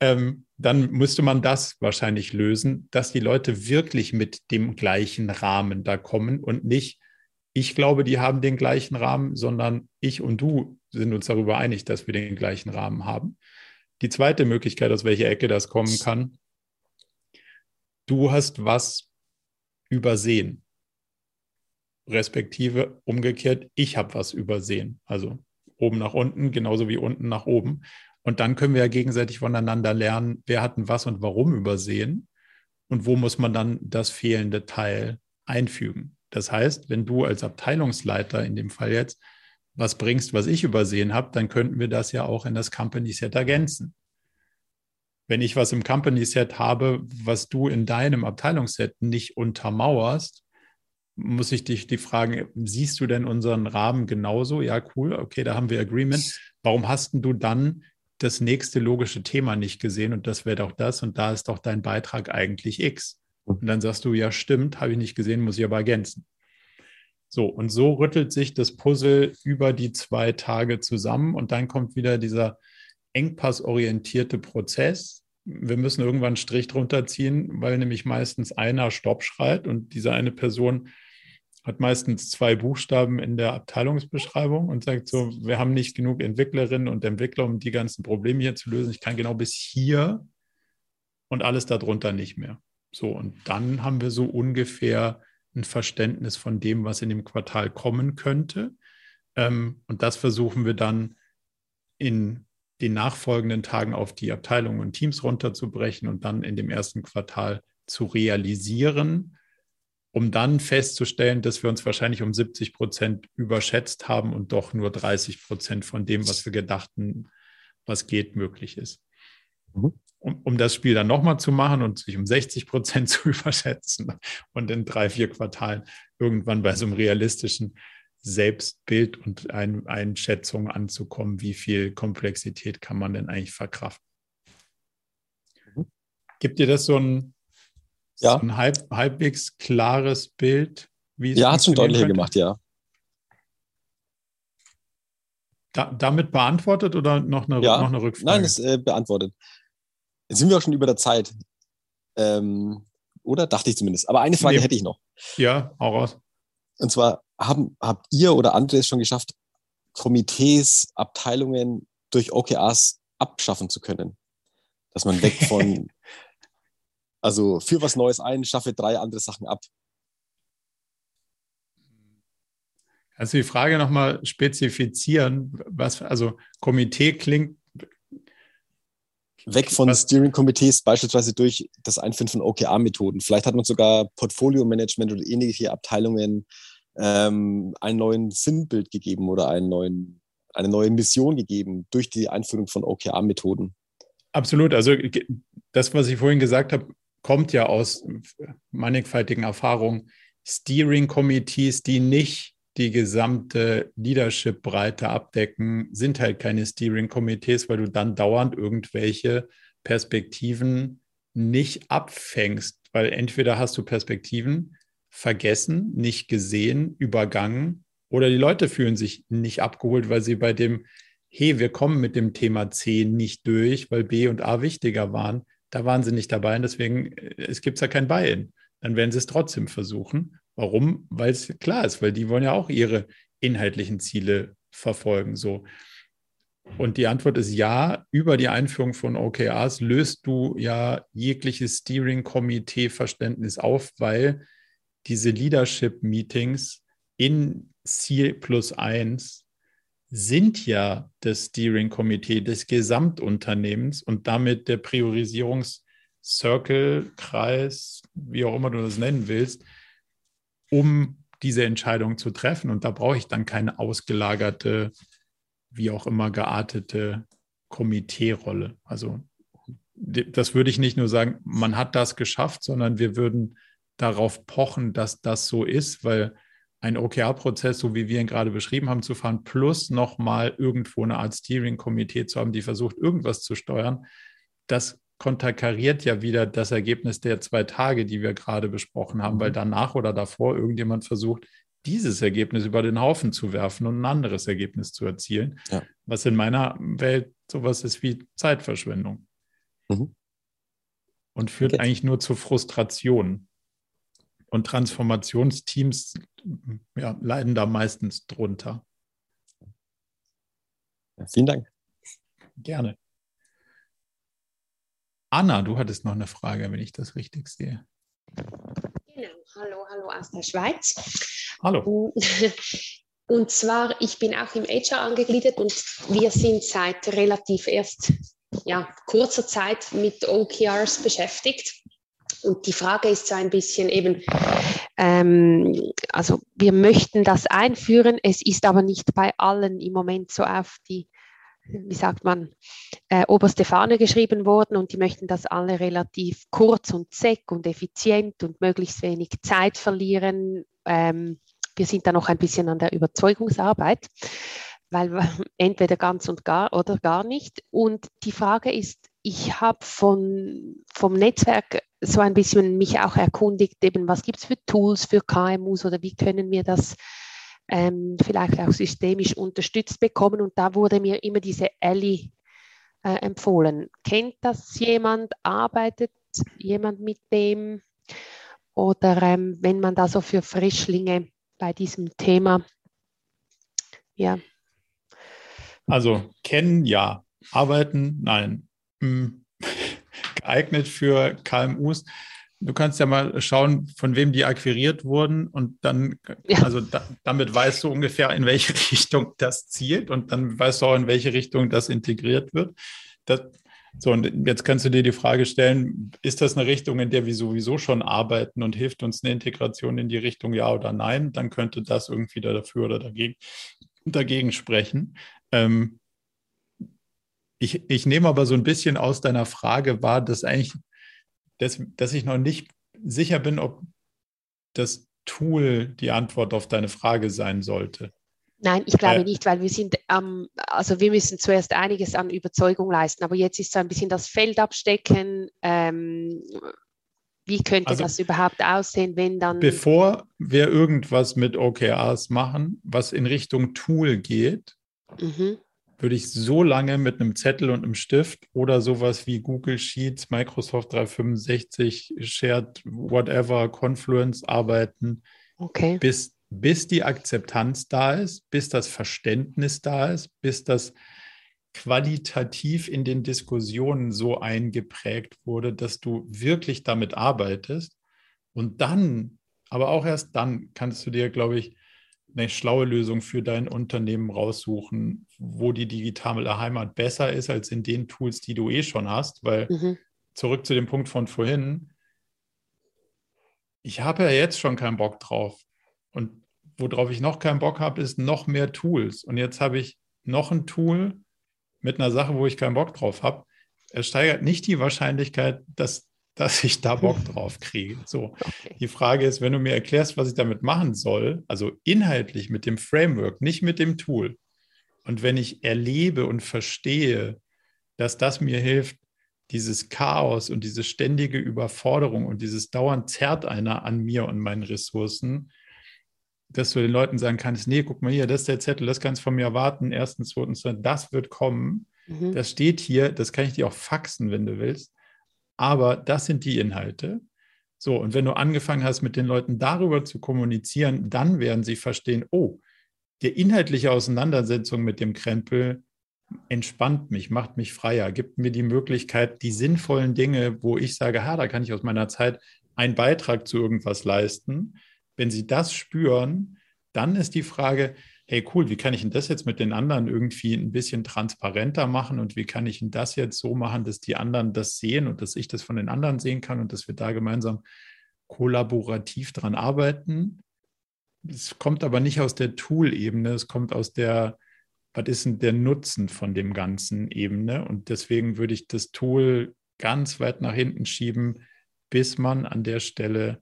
Ähm, dann müsste man das wahrscheinlich lösen, dass die Leute wirklich mit dem gleichen Rahmen da kommen und nicht, ich glaube, die haben den gleichen Rahmen, sondern ich und du sind uns darüber einig, dass wir den gleichen Rahmen haben. Die zweite Möglichkeit, aus welcher Ecke das kommen kann, du hast was übersehen. Respektive umgekehrt, ich habe was übersehen. Also oben nach unten, genauso wie unten nach oben. Und dann können wir ja gegenseitig voneinander lernen, wer hat was und warum übersehen und wo muss man dann das fehlende Teil einfügen. Das heißt, wenn du als Abteilungsleiter in dem Fall jetzt was bringst, was ich übersehen habe, dann könnten wir das ja auch in das Company Set ergänzen wenn ich was im Company Set habe, was du in deinem Abteilungsset nicht untermauerst, muss ich dich die fragen, siehst du denn unseren Rahmen genauso? Ja, cool, okay, da haben wir Agreement. Warum hast du dann das nächste logische Thema nicht gesehen und das wäre doch das und da ist doch dein Beitrag eigentlich X. Und dann sagst du, ja, stimmt, habe ich nicht gesehen, muss ich aber ergänzen. So, und so rüttelt sich das Puzzle über die zwei Tage zusammen und dann kommt wieder dieser engpassorientierte Prozess. Wir müssen irgendwann einen Strich drunter ziehen, weil nämlich meistens einer Stopp schreit und diese eine Person hat meistens zwei Buchstaben in der Abteilungsbeschreibung und sagt so, wir haben nicht genug Entwicklerinnen und Entwickler, um die ganzen Probleme hier zu lösen. Ich kann genau bis hier und alles darunter nicht mehr. So, und dann haben wir so ungefähr ein Verständnis von dem, was in dem Quartal kommen könnte. Ähm, und das versuchen wir dann in den nachfolgenden Tagen auf die Abteilungen und Teams runterzubrechen und dann in dem ersten Quartal zu realisieren, um dann festzustellen, dass wir uns wahrscheinlich um 70 Prozent überschätzt haben und doch nur 30 Prozent von dem, was wir gedachten, was geht, möglich ist. Mhm. Um, um, das Spiel dann nochmal zu machen und sich um 60 Prozent [LAUGHS] zu überschätzen und in drei, vier Quartalen irgendwann bei so einem realistischen Selbstbild und ein, Einschätzung anzukommen, wie viel Komplexität kann man denn eigentlich verkraften. Mhm. Gibt dir das so ein, ja. so ein halb, halbwegs klares Bild? Wie es ja, hat schon deutlicher könnte? gemacht, ja. Da, damit beantwortet oder noch eine, ja. noch eine Rückfrage? Nein, ist äh, beantwortet. Jetzt sind wir auch schon über der Zeit. Ähm, oder? Dachte ich zumindest. Aber eine Frage nee. hätte ich noch. Ja, auch raus. Und zwar, haben, habt ihr oder andere es schon geschafft, Komitees, Abteilungen durch OKRs abschaffen zu können? Dass man weg von, [LAUGHS] also für was Neues ein, schaffe drei andere Sachen ab. Also die Frage nochmal spezifizieren, was, also Komitee klingt. Weg von Steering-Komitees, beispielsweise durch das Einführen von OKR-Methoden. Vielleicht hat man sogar Portfolio-Management oder ähnliche Abteilungen ähm, einen neuen Sinnbild gegeben oder einen neuen, eine neue Mission gegeben durch die Einführung von OKR-Methoden. Absolut. Also das, was ich vorhin gesagt habe, kommt ja aus mannigfaltigen Erfahrungen. Steering-Committees, die nicht die gesamte Leadership-Breite abdecken, sind halt keine Steering-Komitees, weil du dann dauernd irgendwelche Perspektiven nicht abfängst, weil entweder hast du Perspektiven, vergessen, nicht gesehen, übergangen oder die Leute fühlen sich nicht abgeholt, weil sie bei dem, hey, wir kommen mit dem Thema C nicht durch, weil B und A wichtiger waren. Da waren sie nicht dabei und deswegen, äh, es gibt ja kein Buy-in. Dann werden sie es trotzdem versuchen. Warum? Weil es klar ist, weil die wollen ja auch ihre inhaltlichen Ziele verfolgen. So. Und die Antwort ist ja, über die Einführung von OKRs löst du ja jegliches Steering-Komitee-Verständnis auf, weil diese Leadership-Meetings in Ziel plus eins sind ja das Steering Committee des Gesamtunternehmens und damit der Priorisierungscircle, Kreis, wie auch immer du das nennen willst, um diese Entscheidung zu treffen. Und da brauche ich dann keine ausgelagerte, wie auch immer geartete Komiteerolle. Also das würde ich nicht nur sagen, man hat das geschafft, sondern wir würden darauf pochen, dass das so ist, weil ein OKR-Prozess, so wie wir ihn gerade beschrieben haben, zu fahren, plus nochmal irgendwo eine Art Steering-Komitee zu haben, die versucht, irgendwas zu steuern, das konterkariert ja wieder das Ergebnis der zwei Tage, die wir gerade besprochen haben, weil mhm. danach oder davor irgendjemand versucht, dieses Ergebnis über den Haufen zu werfen und ein anderes Ergebnis zu erzielen, ja. was in meiner Welt sowas ist wie Zeitverschwendung. Mhm. Und führt okay. eigentlich nur zu Frustration. Und Transformationsteams ja, leiden da meistens drunter. Ja, vielen Dank. Gerne. Anna, du hattest noch eine Frage, wenn ich das richtig sehe. Genau, hallo, hallo aus der Schweiz. Hallo. [LAUGHS] Und zwar, ich bin auch im HR angegliedert und wir sind seit relativ erst ja, kurzer Zeit mit OKRs beschäftigt. Und die Frage ist so ein bisschen eben, ähm, also wir möchten das einführen, es ist aber nicht bei allen im Moment so auf die, wie sagt man, äh, oberste Fahne geschrieben worden und die möchten das alle relativ kurz und zeck und effizient und möglichst wenig Zeit verlieren. Ähm, wir sind da noch ein bisschen an der Überzeugungsarbeit weil [LAUGHS] entweder ganz und gar oder gar nicht. Und die Frage ist, ich habe von, vom Netzwerk so ein bisschen mich auch erkundigt, eben was gibt es für Tools für KMUs oder wie können wir das ähm, vielleicht auch systemisch unterstützt bekommen. Und da wurde mir immer diese Ellie äh, empfohlen. Kennt das jemand? Arbeitet jemand mit dem? Oder ähm, wenn man da so für Frischlinge bei diesem Thema, ja, also kennen, ja. Arbeiten, nein. Hm. Geeignet für KMUs. Du kannst ja mal schauen, von wem die akquiriert wurden und dann, ja. also da, damit weißt du ungefähr, in welche [LAUGHS] Richtung das zielt und dann weißt du auch, in welche Richtung das integriert wird. Das, so, und jetzt kannst du dir die Frage stellen, ist das eine Richtung, in der wir sowieso schon arbeiten und hilft uns eine Integration in die Richtung ja oder nein? Dann könnte das irgendwie dafür oder dagegen, dagegen sprechen. Ähm, ich, ich nehme aber so ein bisschen aus deiner Frage wahr, dass eigentlich, dass, dass ich noch nicht sicher bin, ob das Tool die Antwort auf deine Frage sein sollte. Nein, ich glaube äh, nicht, weil wir sind, ähm, also wir müssen zuerst einiges an Überzeugung leisten, aber jetzt ist so ein bisschen das Feld abstecken. Ähm, wie könnte also, das überhaupt aussehen, wenn dann. Bevor wir irgendwas mit OKRs machen, was in Richtung Tool geht, Mhm. Würde ich so lange mit einem Zettel und einem Stift oder sowas wie Google Sheets, Microsoft 365, Shared, whatever, Confluence arbeiten, okay. bis, bis die Akzeptanz da ist, bis das Verständnis da ist, bis das qualitativ in den Diskussionen so eingeprägt wurde, dass du wirklich damit arbeitest. Und dann, aber auch erst dann, kannst du dir, glaube ich, eine schlaue Lösung für dein Unternehmen raussuchen, wo die digitale Heimat besser ist als in den Tools, die du eh schon hast. Weil mhm. zurück zu dem Punkt von vorhin, ich habe ja jetzt schon keinen Bock drauf. Und worauf ich noch keinen Bock habe, ist noch mehr Tools. Und jetzt habe ich noch ein Tool mit einer Sache, wo ich keinen Bock drauf habe. Es steigert nicht die Wahrscheinlichkeit, dass dass ich da Bock [LAUGHS] drauf kriege. So, okay. die Frage ist, wenn du mir erklärst, was ich damit machen soll, also inhaltlich mit dem Framework, nicht mit dem Tool. Und wenn ich erlebe und verstehe, dass das mir hilft, dieses Chaos und diese ständige Überforderung und dieses dauernd zerrt einer an mir und meinen Ressourcen, dass du den Leuten sagen kannst, nee, guck mal hier, das ist der Zettel, das kannst du von mir erwarten, erstens, zweitens, das wird kommen. Mhm. Das steht hier, das kann ich dir auch faxen, wenn du willst aber das sind die Inhalte. So, und wenn du angefangen hast, mit den Leuten darüber zu kommunizieren, dann werden sie verstehen, oh, die inhaltliche Auseinandersetzung mit dem Krempel entspannt mich, macht mich freier, gibt mir die Möglichkeit, die sinnvollen Dinge, wo ich sage, ha, da kann ich aus meiner Zeit einen Beitrag zu irgendwas leisten, wenn sie das spüren, dann ist die Frage, hey cool, wie kann ich denn das jetzt mit den anderen irgendwie ein bisschen transparenter machen und wie kann ich denn das jetzt so machen, dass die anderen das sehen und dass ich das von den anderen sehen kann und dass wir da gemeinsam kollaborativ dran arbeiten. Es kommt aber nicht aus der Tool-Ebene, es kommt aus der, was ist denn der Nutzen von dem ganzen Ebene? Und deswegen würde ich das Tool ganz weit nach hinten schieben, bis man an der Stelle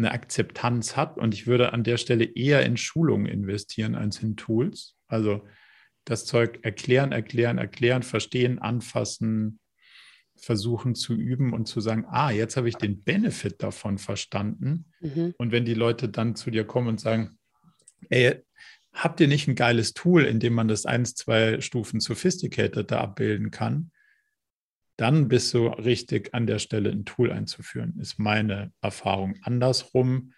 eine Akzeptanz hat. Und ich würde an der Stelle eher in Schulungen investieren als in Tools. Also das Zeug erklären, erklären, erklären, verstehen, anfassen, versuchen zu üben und zu sagen, ah, jetzt habe ich den Benefit davon verstanden. Mhm. Und wenn die Leute dann zu dir kommen und sagen, ey, habt ihr nicht ein geiles Tool, in dem man das eins, zwei Stufen sophisticated abbilden kann? Dann bist du richtig an der Stelle ein Tool einzuführen, ist meine Erfahrung. Andersrum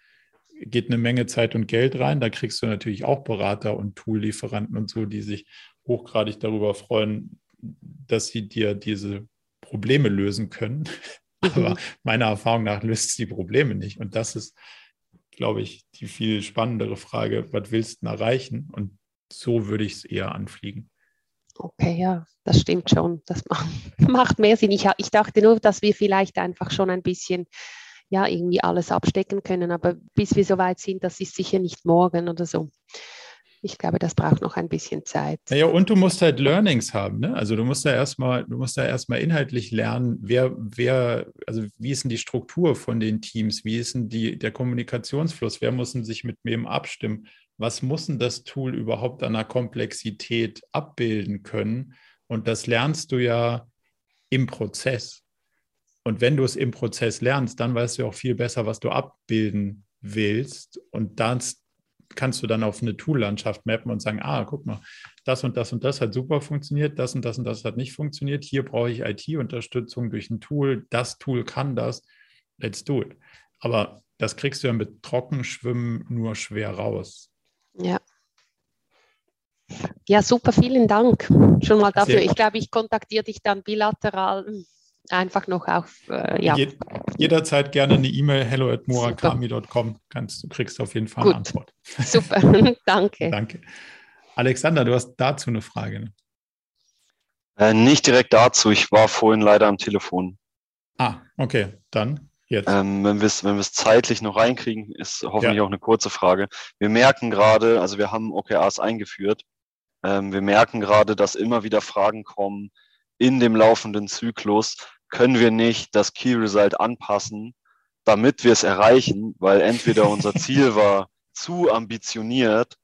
geht eine Menge Zeit und Geld rein. Da kriegst du natürlich auch Berater und Toollieferanten und so, die sich hochgradig darüber freuen, dass sie dir diese Probleme lösen können. [LAUGHS] Aber mhm. meiner Erfahrung nach löst es die Probleme nicht. Und das ist, glaube ich, die viel spannendere Frage, was willst du erreichen? Und so würde ich es eher anfliegen. Okay, ja, das stimmt schon. Das [LAUGHS] macht mehr Sinn. Ich, ich dachte nur, dass wir vielleicht einfach schon ein bisschen ja, irgendwie alles abstecken können. Aber bis wir so weit sind, das ist sicher nicht morgen oder so. Ich glaube, das braucht noch ein bisschen Zeit. Naja, und du musst halt Learnings haben, ne? Also du musst da erstmal, du musst da erstmal inhaltlich lernen, wer, wer, also wie ist denn die Struktur von den Teams, wie ist denn die, der Kommunikationsfluss, wer muss denn sich mit wem abstimmen? Was muss denn das Tool überhaupt an der Komplexität abbilden können? Und das lernst du ja im Prozess. Und wenn du es im Prozess lernst, dann weißt du auch viel besser, was du abbilden willst. Und das kannst du dann auf eine Tool-Landschaft mappen und sagen, ah, guck mal, das und das und das hat super funktioniert, das und das und das hat nicht funktioniert. Hier brauche ich IT-Unterstützung durch ein Tool. Das Tool kann das. Let's do it. Aber das kriegst du ja mit Trockenschwimmen nur schwer raus. Ja. Ja, super, vielen Dank schon mal dafür. Ich glaube, ich kontaktiere dich dann bilateral einfach noch auf. Äh, ja. Jed jederzeit gerne eine E-Mail hello at murakami.com. Du kriegst auf jeden Fall Gut. eine Antwort. Super, [LAUGHS] danke. danke. Alexander, du hast dazu eine Frage. Ne? Äh, nicht direkt dazu, ich war vorhin leider am Telefon. Ah, okay, dann. Ähm, wenn wir es wenn zeitlich noch reinkriegen, ist hoffentlich ja. auch eine kurze Frage. Wir merken gerade, also wir haben OKRs eingeführt. Ähm, wir merken gerade, dass immer wieder Fragen kommen in dem laufenden Zyklus. Können wir nicht das Key Result anpassen, damit wir es erreichen? Weil entweder unser [LAUGHS] Ziel war zu ambitioniert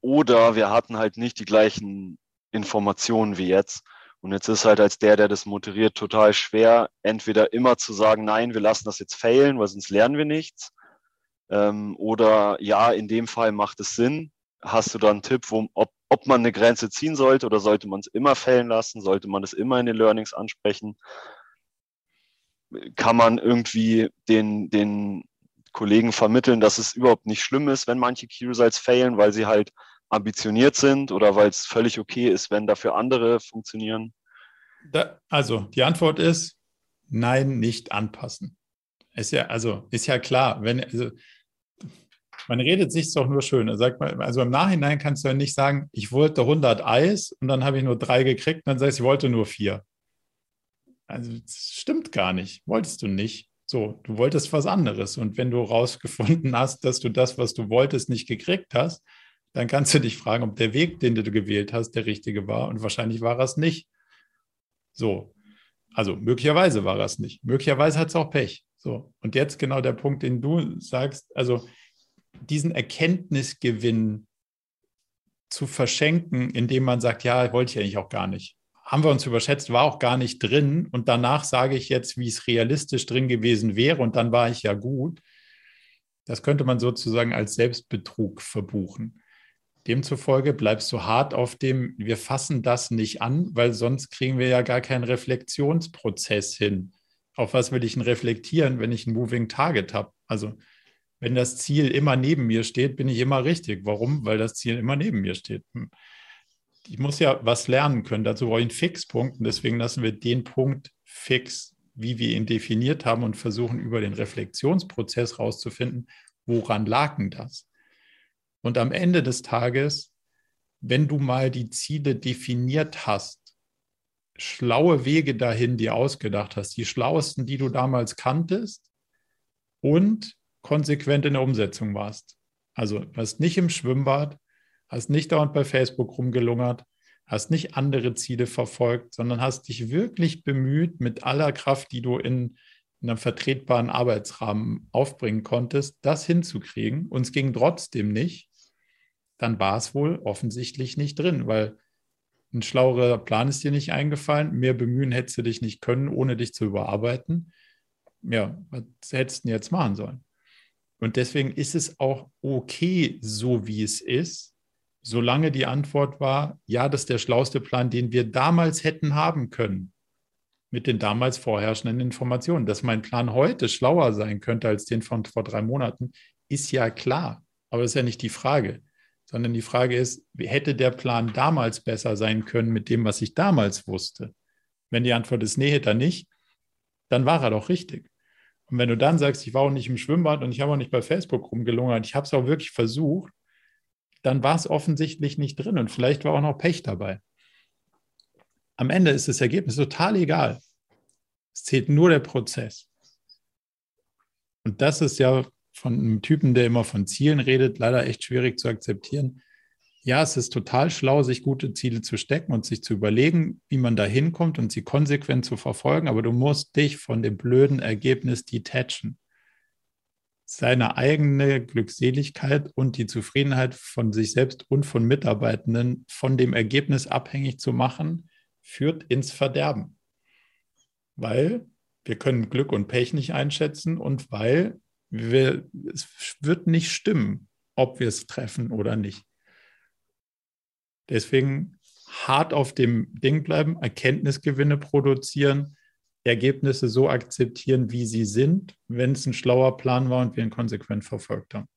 oder wir hatten halt nicht die gleichen Informationen wie jetzt. Und jetzt ist halt als der, der das moderiert, total schwer, entweder immer zu sagen, nein, wir lassen das jetzt failen, weil sonst lernen wir nichts. Ähm, oder ja, in dem Fall macht es Sinn. Hast du da einen Tipp, wo, ob, ob man eine Grenze ziehen sollte oder sollte man es immer fällen lassen? Sollte man es immer in den Learnings ansprechen? Kann man irgendwie den, den Kollegen vermitteln, dass es überhaupt nicht schlimm ist, wenn manche Key Results failen, weil sie halt ambitioniert sind oder weil es völlig okay ist, wenn dafür andere funktionieren? Da, also die Antwort ist nein, nicht anpassen. Ist ja, also ist ja klar, wenn, also, man redet sich doch nur schön. Sagt man, also im Nachhinein kannst du ja nicht sagen, ich wollte 100 Eis und dann habe ich nur drei gekriegt und dann sagst du, ich wollte nur vier. Also das stimmt gar nicht. Wolltest du nicht. So, du wolltest was anderes. Und wenn du rausgefunden hast, dass du das, was du wolltest, nicht gekriegt hast, dann kannst du dich fragen, ob der Weg, den du gewählt hast, der richtige war. Und wahrscheinlich war es nicht. So. Also möglicherweise war es nicht. Möglicherweise hat es auch Pech. So. Und jetzt genau der Punkt, den du sagst, also diesen Erkenntnisgewinn zu verschenken, indem man sagt, ja, wollte ich eigentlich auch gar nicht. Haben wir uns überschätzt, war auch gar nicht drin. Und danach sage ich jetzt, wie es realistisch drin gewesen wäre. Und dann war ich ja gut. Das könnte man sozusagen als Selbstbetrug verbuchen. Demzufolge bleibst du hart auf dem, wir fassen das nicht an, weil sonst kriegen wir ja gar keinen Reflexionsprozess hin. Auf was will ich denn reflektieren, wenn ich ein Moving Target habe? Also wenn das Ziel immer neben mir steht, bin ich immer richtig. Warum? Weil das Ziel immer neben mir steht. Hm. Ich muss ja was lernen können. Dazu brauche ich einen Fixpunkt und deswegen lassen wir den Punkt fix, wie wir ihn definiert haben und versuchen über den Reflexionsprozess rauszufinden, woran lag denn das? Und am Ende des Tages, wenn du mal die Ziele definiert hast, schlaue Wege dahin dir ausgedacht hast, die schlauesten, die du damals kanntest und konsequent in der Umsetzung warst. Also warst nicht im Schwimmbad, hast nicht dauernd bei Facebook rumgelungert, hast nicht andere Ziele verfolgt, sondern hast dich wirklich bemüht, mit aller Kraft, die du in, in einem vertretbaren Arbeitsrahmen aufbringen konntest, das hinzukriegen. Und es ging trotzdem nicht. Dann war es wohl offensichtlich nicht drin, weil ein schlauerer Plan ist dir nicht eingefallen. Mehr bemühen hättest du dich nicht können, ohne dich zu überarbeiten. Ja, was hättest du jetzt machen sollen? Und deswegen ist es auch okay, so wie es ist, solange die Antwort war, ja, das ist der schlauste Plan, den wir damals hätten haben können, mit den damals vorherrschenden Informationen. Dass mein Plan heute schlauer sein könnte als den von vor drei Monaten, ist ja klar. Aber das ist ja nicht die Frage, sondern die Frage ist, hätte der Plan damals besser sein können mit dem, was ich damals wusste? Wenn die Antwort ist, nee, hätte er nicht, dann war er doch richtig. Und wenn du dann sagst, ich war auch nicht im Schwimmbad und ich habe auch nicht bei Facebook rumgelungert, ich habe es auch wirklich versucht, dann war es offensichtlich nicht drin und vielleicht war auch noch Pech dabei. Am Ende ist das Ergebnis total egal. Es zählt nur der Prozess. Und das ist ja von einem Typen, der immer von Zielen redet, leider echt schwierig zu akzeptieren. Ja, es ist total schlau, sich gute Ziele zu stecken und sich zu überlegen, wie man da hinkommt und sie konsequent zu verfolgen, aber du musst dich von dem blöden Ergebnis detachen seine eigene Glückseligkeit und die Zufriedenheit von sich selbst und von Mitarbeitenden von dem Ergebnis abhängig zu machen, führt ins Verderben. Weil wir können Glück und Pech nicht einschätzen und weil wir, es wird nicht stimmen, ob wir es treffen oder nicht. Deswegen hart auf dem Ding bleiben, Erkenntnisgewinne produzieren, Ergebnisse so akzeptieren, wie sie sind, wenn es ein schlauer Plan war und wir ihn konsequent verfolgt haben.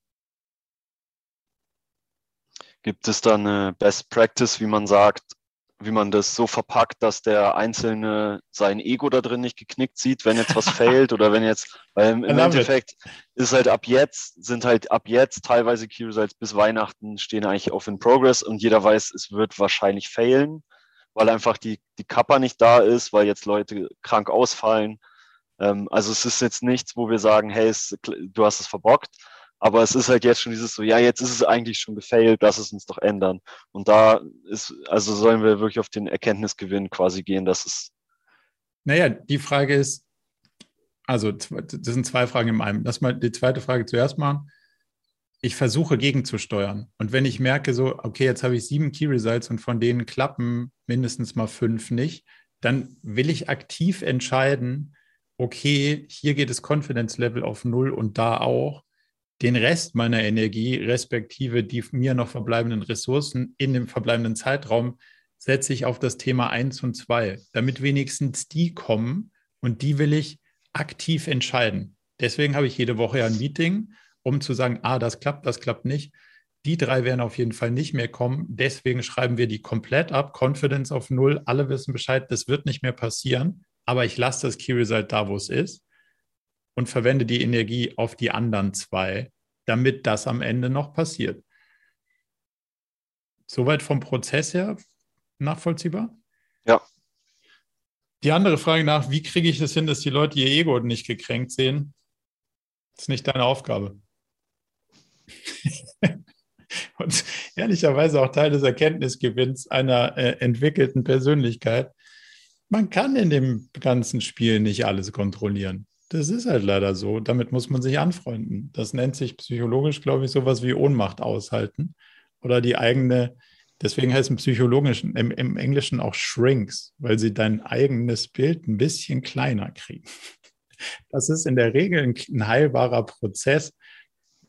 Gibt es da eine Best Practice, wie man sagt, wie man das so verpackt, dass der Einzelne sein Ego da drin nicht geknickt sieht, wenn jetzt was [LAUGHS] fehlt oder wenn jetzt, weil im, Endeffekt it. ist halt ab jetzt, sind halt ab jetzt teilweise Key Results bis Weihnachten stehen eigentlich auf in Progress und jeder weiß, es wird wahrscheinlich failen weil einfach die, die Kappa nicht da ist, weil jetzt Leute krank ausfallen. Ähm, also es ist jetzt nichts, wo wir sagen, hey, es, du hast es verbockt. Aber es ist halt jetzt schon dieses so, ja, jetzt ist es eigentlich schon gefailt, lass es uns doch ändern. Und da ist, also sollen wir wirklich auf den Erkenntnisgewinn quasi gehen, dass es. Naja, die Frage ist, also das sind zwei Fragen in einem. Lass mal die zweite Frage zuerst machen ich versuche gegenzusteuern. Und wenn ich merke, so, okay, jetzt habe ich sieben Key Results und von denen klappen mindestens mal fünf nicht, dann will ich aktiv entscheiden, okay, hier geht das Confidence Level auf null und da auch. Den Rest meiner Energie, respektive die mir noch verbleibenden Ressourcen in dem verbleibenden Zeitraum, setze ich auf das Thema eins und zwei, damit wenigstens die kommen und die will ich aktiv entscheiden. Deswegen habe ich jede Woche ein Meeting um zu sagen, ah, das klappt, das klappt nicht. Die drei werden auf jeden Fall nicht mehr kommen. Deswegen schreiben wir die komplett ab. Confidence auf Null. Alle wissen Bescheid, das wird nicht mehr passieren. Aber ich lasse das Key Result da, wo es ist und verwende die Energie auf die anderen zwei, damit das am Ende noch passiert. Soweit vom Prozess her nachvollziehbar? Ja. Die andere Frage nach, wie kriege ich es hin, dass die Leute ihr Ego nicht gekränkt sehen? Das ist nicht deine Aufgabe. [LAUGHS] und ehrlicherweise auch Teil des Erkenntnisgewinns einer äh, entwickelten Persönlichkeit. Man kann in dem ganzen Spiel nicht alles kontrollieren. Das ist halt leider so. Damit muss man sich anfreunden. Das nennt sich psychologisch, glaube ich, sowas wie Ohnmacht aushalten oder die eigene, deswegen heißt es im Psychologischen, im, im Englischen auch Shrinks, weil sie dein eigenes Bild ein bisschen kleiner kriegen. Das ist in der Regel ein, ein heilbarer Prozess,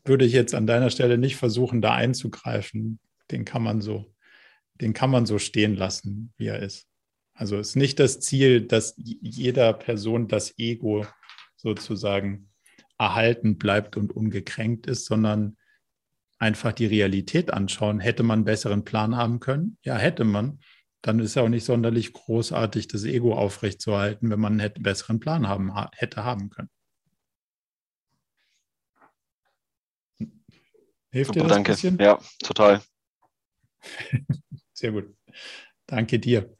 würde ich jetzt an deiner Stelle nicht versuchen, da einzugreifen. Den kann man so, den kann man so stehen lassen, wie er ist. Also ist nicht das Ziel, dass jeder Person das Ego sozusagen erhalten bleibt und ungekränkt ist, sondern einfach die Realität anschauen. Hätte man einen besseren Plan haben können? Ja, hätte man. Dann ist ja auch nicht sonderlich großartig, das Ego aufrechtzuerhalten, wenn man einen besseren Plan haben, hätte haben können. Hilft Super, dir das danke. ein bisschen? Ja, total. [LAUGHS] Sehr gut. Danke dir.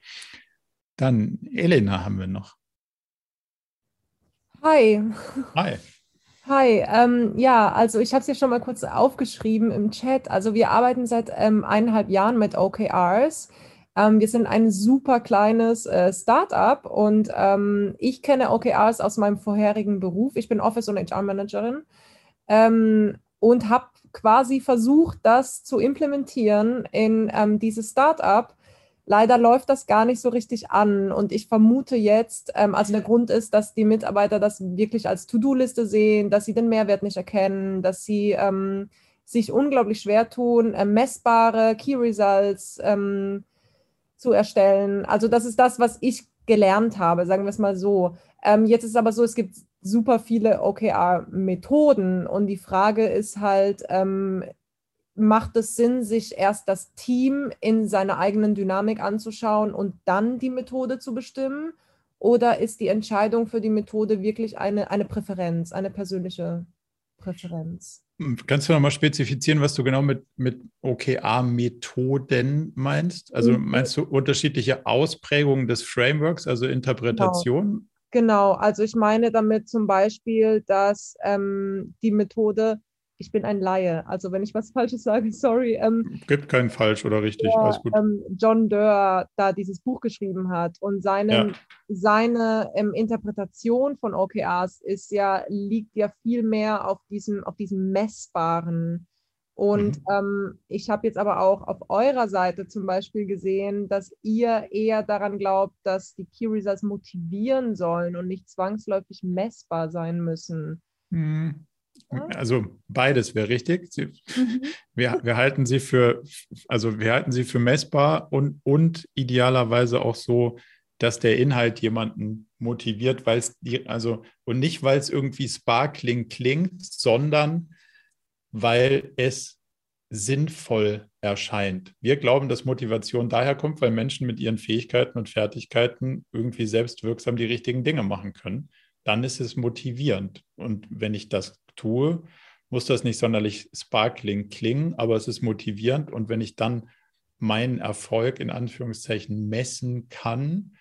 Dann Elena haben wir noch. Hi. Hi. Hi, ähm, ja, also ich habe es ja schon mal kurz aufgeschrieben im Chat. Also wir arbeiten seit ähm, eineinhalb Jahren mit OKRs. Ähm, wir sind ein super kleines äh, Startup und ähm, ich kenne OKRs aus meinem vorherigen Beruf. Ich bin Office- und HR-Managerin ähm, und habe quasi versucht, das zu implementieren in ähm, dieses Startup. Leider läuft das gar nicht so richtig an. Und ich vermute jetzt, ähm, also der Grund ist, dass die Mitarbeiter das wirklich als To-Do-Liste sehen, dass sie den Mehrwert nicht erkennen, dass sie ähm, sich unglaublich schwer tun, äh, messbare Key Results ähm, zu erstellen. Also das ist das, was ich gelernt habe, sagen wir es mal so. Ähm, jetzt ist es aber so, es gibt super viele OKR-Methoden und die Frage ist halt, ähm, macht es Sinn, sich erst das Team in seiner eigenen Dynamik anzuschauen und dann die Methode zu bestimmen? Oder ist die Entscheidung für die Methode wirklich eine, eine Präferenz, eine persönliche Präferenz? Kannst du nochmal spezifizieren, was du genau mit, mit OKR-Methoden meinst? Also Mhm. meinst du unterschiedliche Ausprägungen des Frameworks, also Interpretation? Genau, also ich meine damit zum Beispiel, dass ähm, die Methode, ich bin ein Laie, also wenn ich was Falsches sage, [LAUGHS] sorry, ähm, Gibt kein falsch oder richtig, der, alles gut. ähm, John Doerr da dieses Buch geschrieben hat und seine, Ja. seine ähm, Interpretation von OKRs ist ja, liegt ja viel mehr auf diesem, auf diesem Messbaren. Und Mhm. ähm, ich habe jetzt aber auch auf eurer Seite zum Beispiel gesehen, dass ihr eher daran glaubt, dass die Key Results motivieren sollen und nicht zwangsläufig messbar sein müssen. Hm. Also beides wäre richtig. Sie, wir, wir halten sie für, also wir halten sie für messbar und, und idealerweise auch so, dass der Inhalt jemanden motiviert, weil es die, also und nicht, weil es irgendwie sparkling klingt, sondern weil es sinnvoll erscheint. Wir glauben, dass Motivation daher kommt, weil Menschen mit ihren Fähigkeiten und Fertigkeiten irgendwie selbstwirksam die richtigen Dinge machen können. Dann ist es motivierend. Und wenn ich das tue, muss das nicht sonderlich sparkling klingen, aber es ist motivierend. Und wenn ich dann meinen Erfolg in Anführungszeichen messen kann,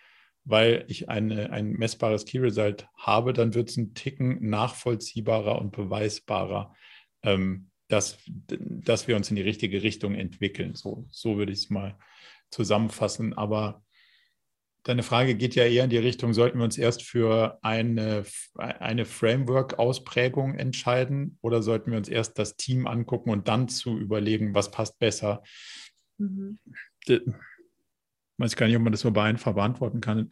weil ich eine, ein messbares Key Result habe, dann wird es ein Ticken nachvollziehbarer und beweisbarer, ähm, dass, dass wir uns in die richtige Richtung entwickeln. So, so würde ich es mal zusammenfassen. Aber deine Frage geht ja eher in die Richtung, sollten wir uns erst für eine, eine Framework-Ausprägung entscheiden oder sollten wir uns erst das Team angucken und dann zu überlegen, was passt besser? Mhm. Ich weiß gar nicht, ob man das so einfach beantworten kann.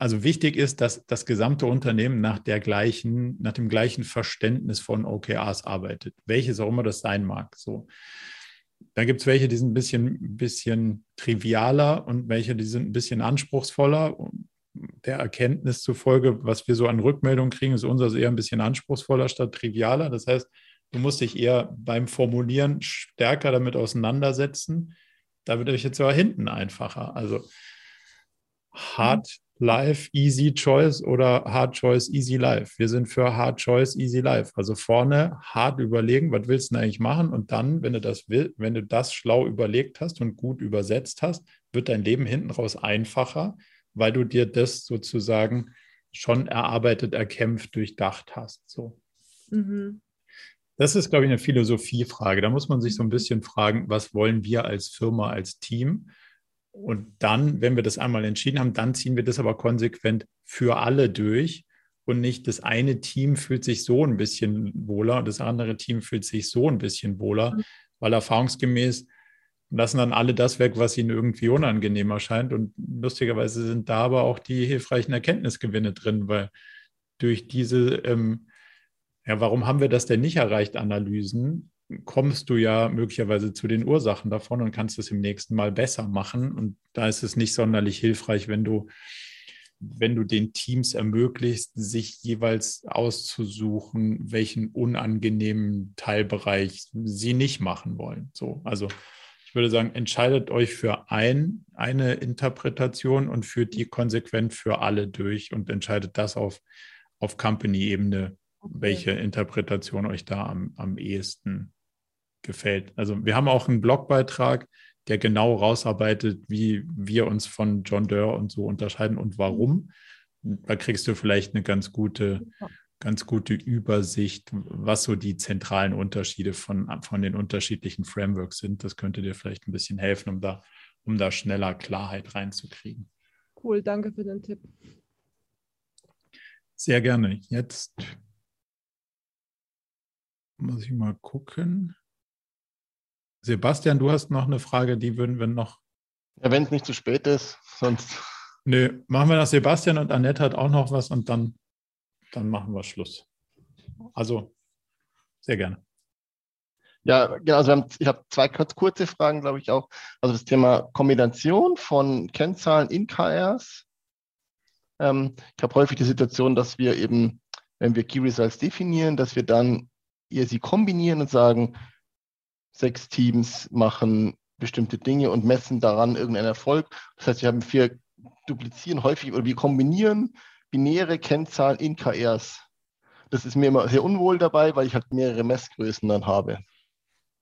Also wichtig ist, dass das gesamte Unternehmen nach der gleichen, nach dem gleichen Verständnis von OKRs arbeitet, welches auch immer das sein mag. So. Dann gibt es welche, die sind ein bisschen, bisschen trivialer und welche, die sind ein bisschen anspruchsvoller. Der Erkenntnis zufolge, was wir so an Rückmeldungen kriegen, ist unseres eher ein bisschen anspruchsvoller statt trivialer. Das heißt, du musst dich eher beim Formulieren stärker damit auseinandersetzen. Da wird euch jetzt aber hinten einfacher. Also Hard Life, Easy Choice oder Hard Choice, Easy Life. Wir sind für Hard Choice, Easy Life. Also vorne hart überlegen, was willst du denn eigentlich machen? Und dann, wenn du das will, wenn du das schlau überlegt hast und gut übersetzt hast, wird dein Leben hinten raus einfacher, weil du dir das sozusagen schon erarbeitet, erkämpft, durchdacht hast. So. Mhm. Das ist, glaube ich, eine Philosophiefrage. Da muss man sich so ein bisschen fragen, was wollen wir als Firma, als Team? Und dann, wenn wir das einmal entschieden haben, dann ziehen wir das aber konsequent für alle durch. Und nicht das eine Team fühlt sich so ein bisschen wohler und das andere Team fühlt sich so ein bisschen wohler, weil erfahrungsgemäß lassen dann alle das weg, was ihnen irgendwie unangenehm erscheint. Und lustigerweise sind da aber auch die hilfreichen Erkenntnisgewinne drin, weil durch diese, ähm, ja, warum haben wir das denn nicht erreicht, Analysen, kommst du ja möglicherweise zu den Ursachen davon und kannst es im nächsten Mal besser machen. Und da ist es nicht sonderlich hilfreich, wenn du, wenn du den Teams ermöglicht, sich jeweils auszusuchen, welchen unangenehmen Teilbereich sie nicht machen wollen. So, also ich würde sagen, entscheidet euch für ein, eine Interpretation und führt die konsequent für alle durch und entscheidet das auf, auf Company-Ebene, okay. welche Interpretation euch da am, am ehesten gefällt. Also wir haben auch einen Blogbeitrag, der genau rausarbeitet, wie wir uns von John Doerr und so unterscheiden und warum. Da kriegst du vielleicht eine ganz gute, ganz gute Übersicht, was so die zentralen Unterschiede von, von den unterschiedlichen Frameworks sind. Das könnte dir vielleicht ein bisschen helfen, um da, um da schneller Klarheit reinzukriegen. Cool, danke für den Tipp. Sehr gerne. Jetzt muss ich mal gucken. Sebastian, du hast noch eine Frage, die würden wir noch. Ja, wenn es nicht zu spät ist, sonst. Nö, machen wir das. Sebastian und Annette hat auch noch was und dann, dann machen wir Schluss. Also, sehr gerne. Ja, genau. Also haben, ich habe zwei kurz, kurze Fragen, glaube ich auch. Also das Thema Kombination von Kennzahlen in KRs. Ähm, ich habe häufig die Situation, dass wir eben, wenn wir Key Results definieren, dass wir dann ihr sie kombinieren und sagen, sechs Teams machen bestimmte Dinge und messen daran irgendeinen Erfolg. Das heißt, wir haben vier duplizieren häufig oder wir kombinieren binäre Kennzahlen in KRs. Das ist mir immer sehr unwohl dabei, weil ich halt mehrere Messgrößen dann habe.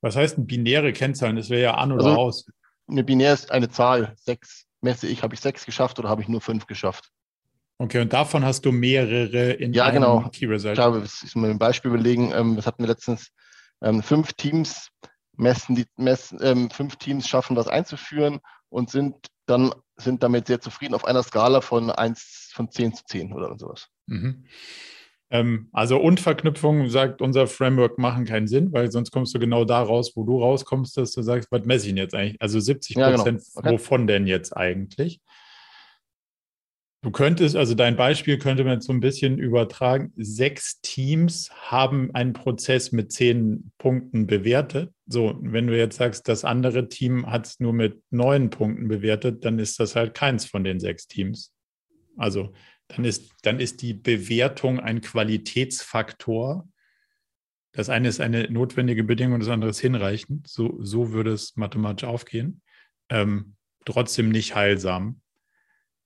Was heißt ein binäre Kennzahlen? Das wäre ja an oder also, aus. Eine binär ist eine Zahl. Sechs messe ich, habe ich sechs geschafft oder habe ich nur fünf geschafft? Okay, und davon hast du mehrere in ja, einem genau. Key Result. Ich glaube, ich muss mir ein Beispiel überlegen. Ähm, das hatten wir letztens. Ähm, fünf Teams messen die messen, ähm, fünf Teams schaffen das einzuführen und sind dann sind damit sehr zufrieden auf einer Skala von 1 von 10 zu 10 oder sowas. Mhm. Ähm, also und Verknüpfungen sagt unser Framework machen keinen Sinn, weil sonst kommst du genau da raus, wo du rauskommst, dass du sagst, was messe ich denn jetzt eigentlich? Also 70 Prozent, Ja, genau. Okay. wovon denn jetzt eigentlich? Du könntest, also dein Beispiel könnte man jetzt so ein bisschen übertragen. Sechs Teams haben einen Prozess mit zehn Punkten bewertet. So, wenn du jetzt sagst, das andere Team hat es nur mit neun Punkten bewertet, dann ist das halt keins von den sechs Teams. Also dann ist, dann ist die Bewertung ein Qualitätsfaktor. Das eine ist eine notwendige Bedingung, das andere ist hinreichend. So, so würde es mathematisch aufgehen. Ähm, trotzdem nicht heilsam.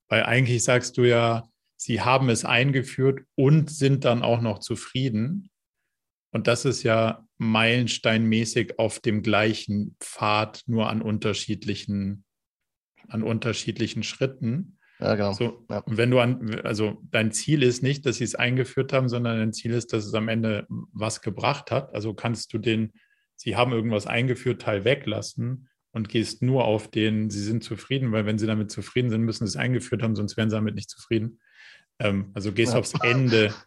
Weil eigentlich sagst du ja, sie haben es eingeführt und sind dann auch noch zufrieden. Und das ist ja meilensteinmäßig auf dem gleichen Pfad, nur an unterschiedlichen, an unterschiedlichen Schritten. Ja, genau. So, Ja. und wenn du an, also dein Ziel ist nicht, dass sie es eingeführt haben, sondern dein Ziel ist, dass es am Ende was gebracht hat. Also kannst du den, sie haben irgendwas eingeführt, Teil weglassen und gehst nur auf den, sie sind zufrieden, weil wenn sie damit zufrieden sind, müssen sie es eingeführt haben, sonst wären sie damit nicht zufrieden. Ähm, also gehst Ja. aufs Ende. [LAUGHS]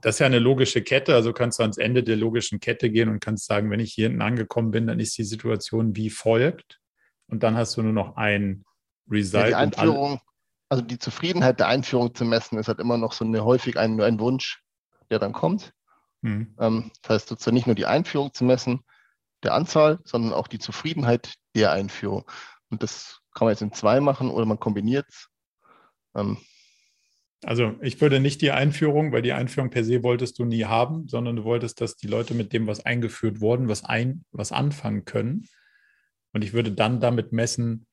Das ist ja eine logische Kette, also kannst du ans Ende der logischen Kette gehen und kannst sagen, wenn ich hier hinten angekommen bin, dann ist die Situation wie folgt. Und dann hast du nur noch ein Result. Ja, die Einführung, also die Zufriedenheit der Einführung zu messen, ist halt immer noch so eine häufig ein, ein Wunsch, der dann kommt. Hm. Ähm, das heißt sozusagen nicht nur die Einführung zu messen, der Anzahl, sondern auch die Zufriedenheit der Einführung. Und das kann man jetzt in zwei machen oder man kombiniert es. Ähm, Also ich würde nicht die Einführung, weil die Einführung per se wolltest du nie haben, sondern du wolltest, dass die Leute mit dem, was eingeführt worden, was ein, was anfangen können. Und ich würde dann damit messen,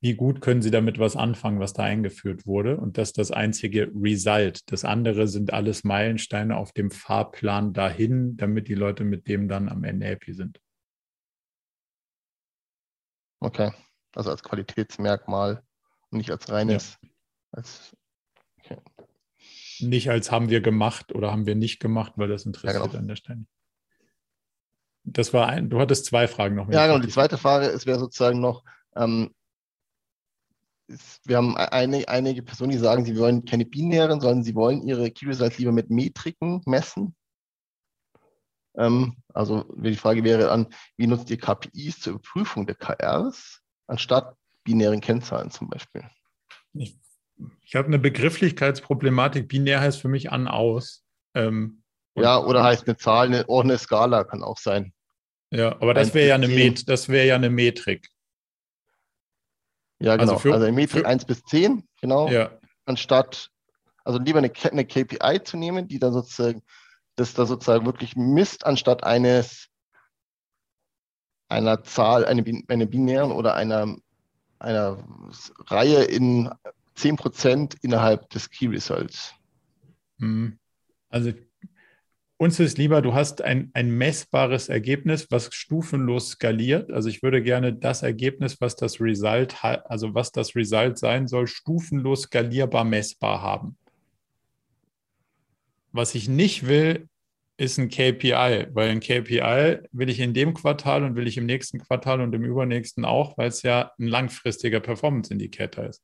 wie gut können sie damit was anfangen, was da eingeführt wurde. Und das ist das einzige Result. Das andere sind alles Meilensteine auf dem Fahrplan dahin, damit die Leute mit dem dann am Ende happy sind. okay, also als Qualitätsmerkmal und nicht als reines. Als, okay. Nicht als haben wir gemacht oder haben wir nicht gemacht, weil das interessiert Ja, genau. an der Stelle. nicht. Das war ein, du hattest zwei Fragen noch. Ja, genau. Die zweite Frage ist, wäre sozusagen noch, ähm, ist, wir haben eine, einige Personen, die sagen, sie wollen keine binären, sondern sie wollen ihre Key Results lieber mit Metriken messen. Ähm, also die Frage wäre an, wie nutzt ihr KPIs zur Überprüfung der KRs anstatt binären Kennzahlen zum Beispiel? Ich, ich habe eine Begrifflichkeitsproblematik. Binär heißt für mich an, aus. Ähm, Ja, oder heißt eine Zahl, eine, auch eine Skala kann auch sein. Ja, aber das wäre ja eine zehn. Met, das wäre ja eine Metrik. Ja, Also genau. für- Also, eine Metrik für- 1 bis 10, genau. Ja, anstatt, also lieber eine, eine KPI zu nehmen, die dann sozusagen, das da sozusagen wirklich misst, anstatt eines einer Zahl, eine, bin- eine binären oder einer, einer Reihe in 10% innerhalb des Key Results. hm. also uns ist lieber, du hast ein, ein messbares Ergebnis, was stufenlos skaliert. Also ich würde gerne das Ergebnis, was das Result, also was das Result sein soll, stufenlos skalierbar messbar haben. Was ich nicht will, ist ein KPI, weil ein KPI will ich in dem Quartal und will ich im nächsten Quartal und im übernächsten auch, weil es ja ein langfristiger Performance-Indikator ist.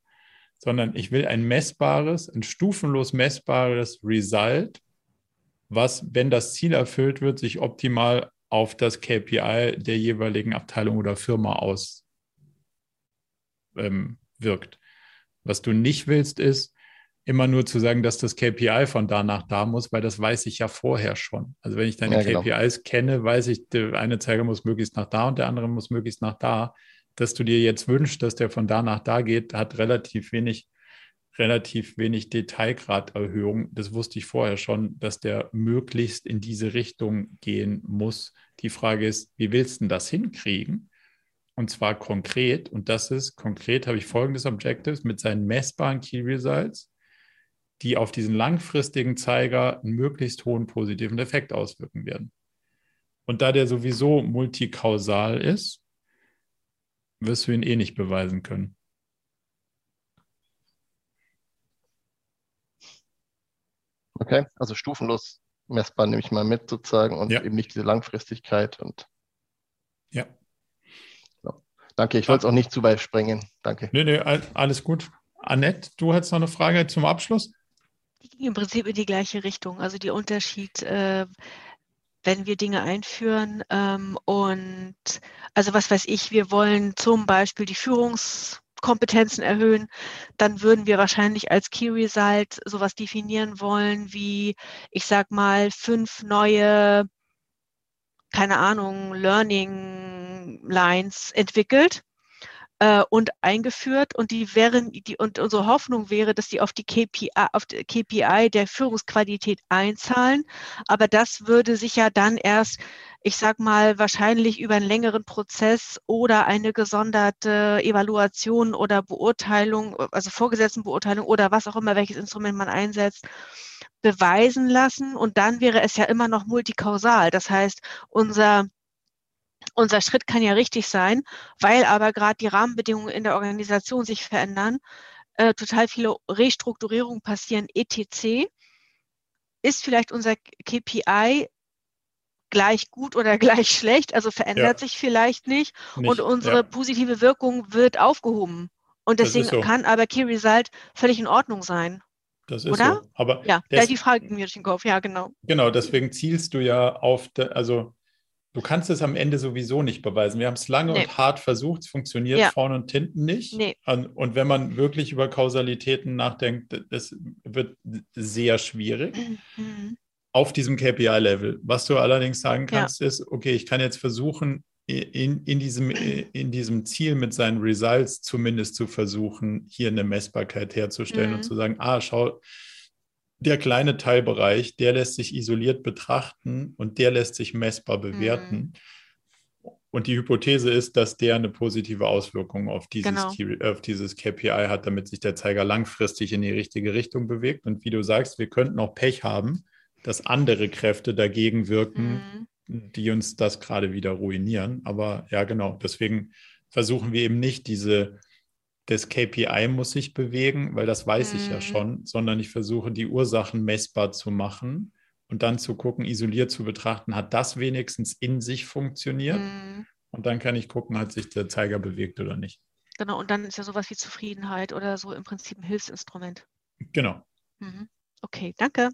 Sondern ich will ein messbares, ein stufenlos messbares Result, was, wenn das Ziel erfüllt wird, sich optimal auf das KPI der jeweiligen Abteilung oder Firma auswirkt. Ähm, was du nicht willst, ist, immer nur zu sagen, dass das KPI von da nach da muss, weil das weiß ich ja vorher schon. Also wenn ich deine ja, genau. KPIs kenne, weiß ich, der eine Zeiger muss möglichst nach da und der andere muss möglichst nach da. Dass du dir jetzt wünschst, dass der von da nach da geht, hat relativ wenig, relativ wenig Detailgraderhöhung. Das wusste ich vorher schon, dass der möglichst in diese Richtung gehen muss. Die Frage ist, wie willst du das hinkriegen? Und zwar konkret, und das ist konkret, habe ich folgendes Objectives mit seinen messbaren Key Results die auf diesen langfristigen Zeiger einen möglichst hohen positiven Effekt auswirken werden. Und da der sowieso multikausal ist, wirst du ihn eh nicht beweisen können. Okay, also stufenlos messbar nehme ich mal mit sozusagen und ja. eben nicht diese Langfristigkeit und ja. So. Danke, ich wollte es auch nicht zu weit sprengen. Danke. Nee, nee, alles gut. Annette, du hast noch eine Frage zum Abschluss? Die ging im Prinzip in die gleiche Richtung. Also der Unterschied, äh, wenn wir Dinge einführen ähm, und also was weiß ich, wir wollen zum Beispiel die Führungskompetenzen erhöhen, dann würden wir wahrscheinlich als Key Result sowas definieren wollen wie, ich sag mal, fünf neue, keine Ahnung, Learning Lines entwickelt äh, und eingeführt und die wären die und unsere Hoffnung wäre, dass die auf die KPI, auf die KPI der Führungsqualität einzahlen, aber das würde sich ja dann erst ich sag mal, wahrscheinlich über einen längeren Prozess oder eine gesonderte Evaluation oder Beurteilung, also Vorgesetztenbeurteilung oder was auch immer, welches Instrument man einsetzt, beweisen lassen. Und dann wäre es ja immer noch multikausal. Das heißt, unser unser Schritt kann ja richtig sein, weil aber gerade die Rahmenbedingungen in der Organisation sich verändern, äh, total viele Restrukturierungen passieren, etc. Ist vielleicht unser KPI gleich gut oder [LAUGHS] gleich schlecht, also verändert ja. sich vielleicht nicht, nicht, und unsere ja. positive Wirkung wird aufgehoben. Und deswegen so. kann aber Key Result völlig in Ordnung sein. Das ist Oder? so. Aber ja, des, die Frage mir durch den Kopf, ja, genau. Genau, deswegen zielst du ja auf, de, also Du kannst es am Ende sowieso nicht beweisen. Wir haben es lange nee. und hart versucht, es funktioniert ja. vorne und hinten nicht. Nee. Und wenn man wirklich über Kausalitäten nachdenkt, das wird sehr schwierig mhm. auf diesem KPI-Level. Was du allerdings sagen kannst, ja. ist, okay, ich kann jetzt versuchen, in, in, diesem, in diesem Ziel mit seinen Results zumindest zu versuchen, hier eine Messbarkeit herzustellen mhm. und zu sagen, ah, schau, der kleine Teilbereich, der lässt sich isoliert betrachten und der lässt sich messbar bewerten. Mhm. Und die Hypothese ist, dass der eine positive Auswirkung auf dieses, genau. auf dieses KPI hat, damit sich der Zeiger langfristig in die richtige Richtung bewegt. Und wie du sagst, wir könnten auch Pech haben, dass andere Kräfte dagegen wirken, mhm. die uns das gerade wieder ruinieren. Aber ja, genau, deswegen versuchen wir eben nicht diese das KPI muss sich bewegen, weil das weiß mhm. ich ja mhm. schon, sondern ich versuche die Ursachen messbar zu machen und dann zu gucken, isoliert zu betrachten, hat das wenigstens in sich funktioniert? Mhm. Und dann kann ich gucken, hat sich der Zeiger bewegt oder nicht. Genau, und dann ist ja sowas wie Zufriedenheit oder so im Prinzip ein Hilfsinstrument. Genau. Mhm. Okay, danke.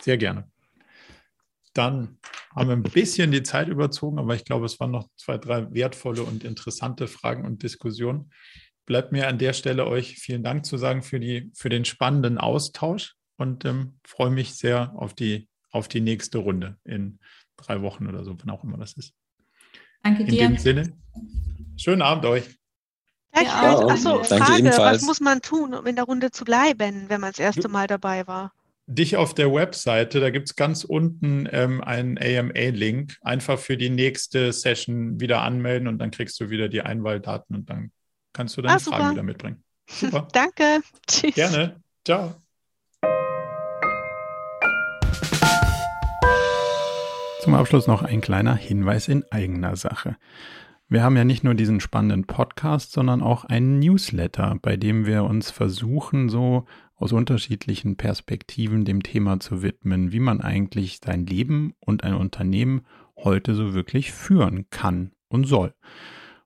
Sehr gerne. Dann haben wir ein bisschen die Zeit überzogen, aber ich glaube, es waren noch zwei, drei wertvolle und interessante Fragen und Diskussionen bleibt mir an der Stelle euch vielen Dank zu sagen für, die, für den spannenden Austausch und ähm, freue mich sehr auf die, auf die nächste Runde in drei Wochen oder so, wann auch immer das ist. Danke dir. In dem Sinne, schönen Abend euch. Ja, Achso, Frage, was muss man tun, um in der Runde zu bleiben, wenn man das erste Mal dabei war? Dich auf der Webseite, da gibt es ganz unten ähm, einen AMA-Link, einfach für die nächste Session wieder anmelden und dann kriegst du wieder die Einwahldaten und dann kannst du deine ah, Fragen wieder mitbringen. Super. [LAUGHS] Danke. Tschüss. Gerne. Ciao. Zum Abschluss noch ein kleiner Hinweis in eigener Sache. Wir haben ja nicht nur diesen spannenden Podcast, sondern auch einen Newsletter, bei dem wir uns versuchen, so aus unterschiedlichen Perspektiven dem Thema zu widmen, wie man eigentlich sein Leben und ein Unternehmen heute so wirklich führen kann und soll.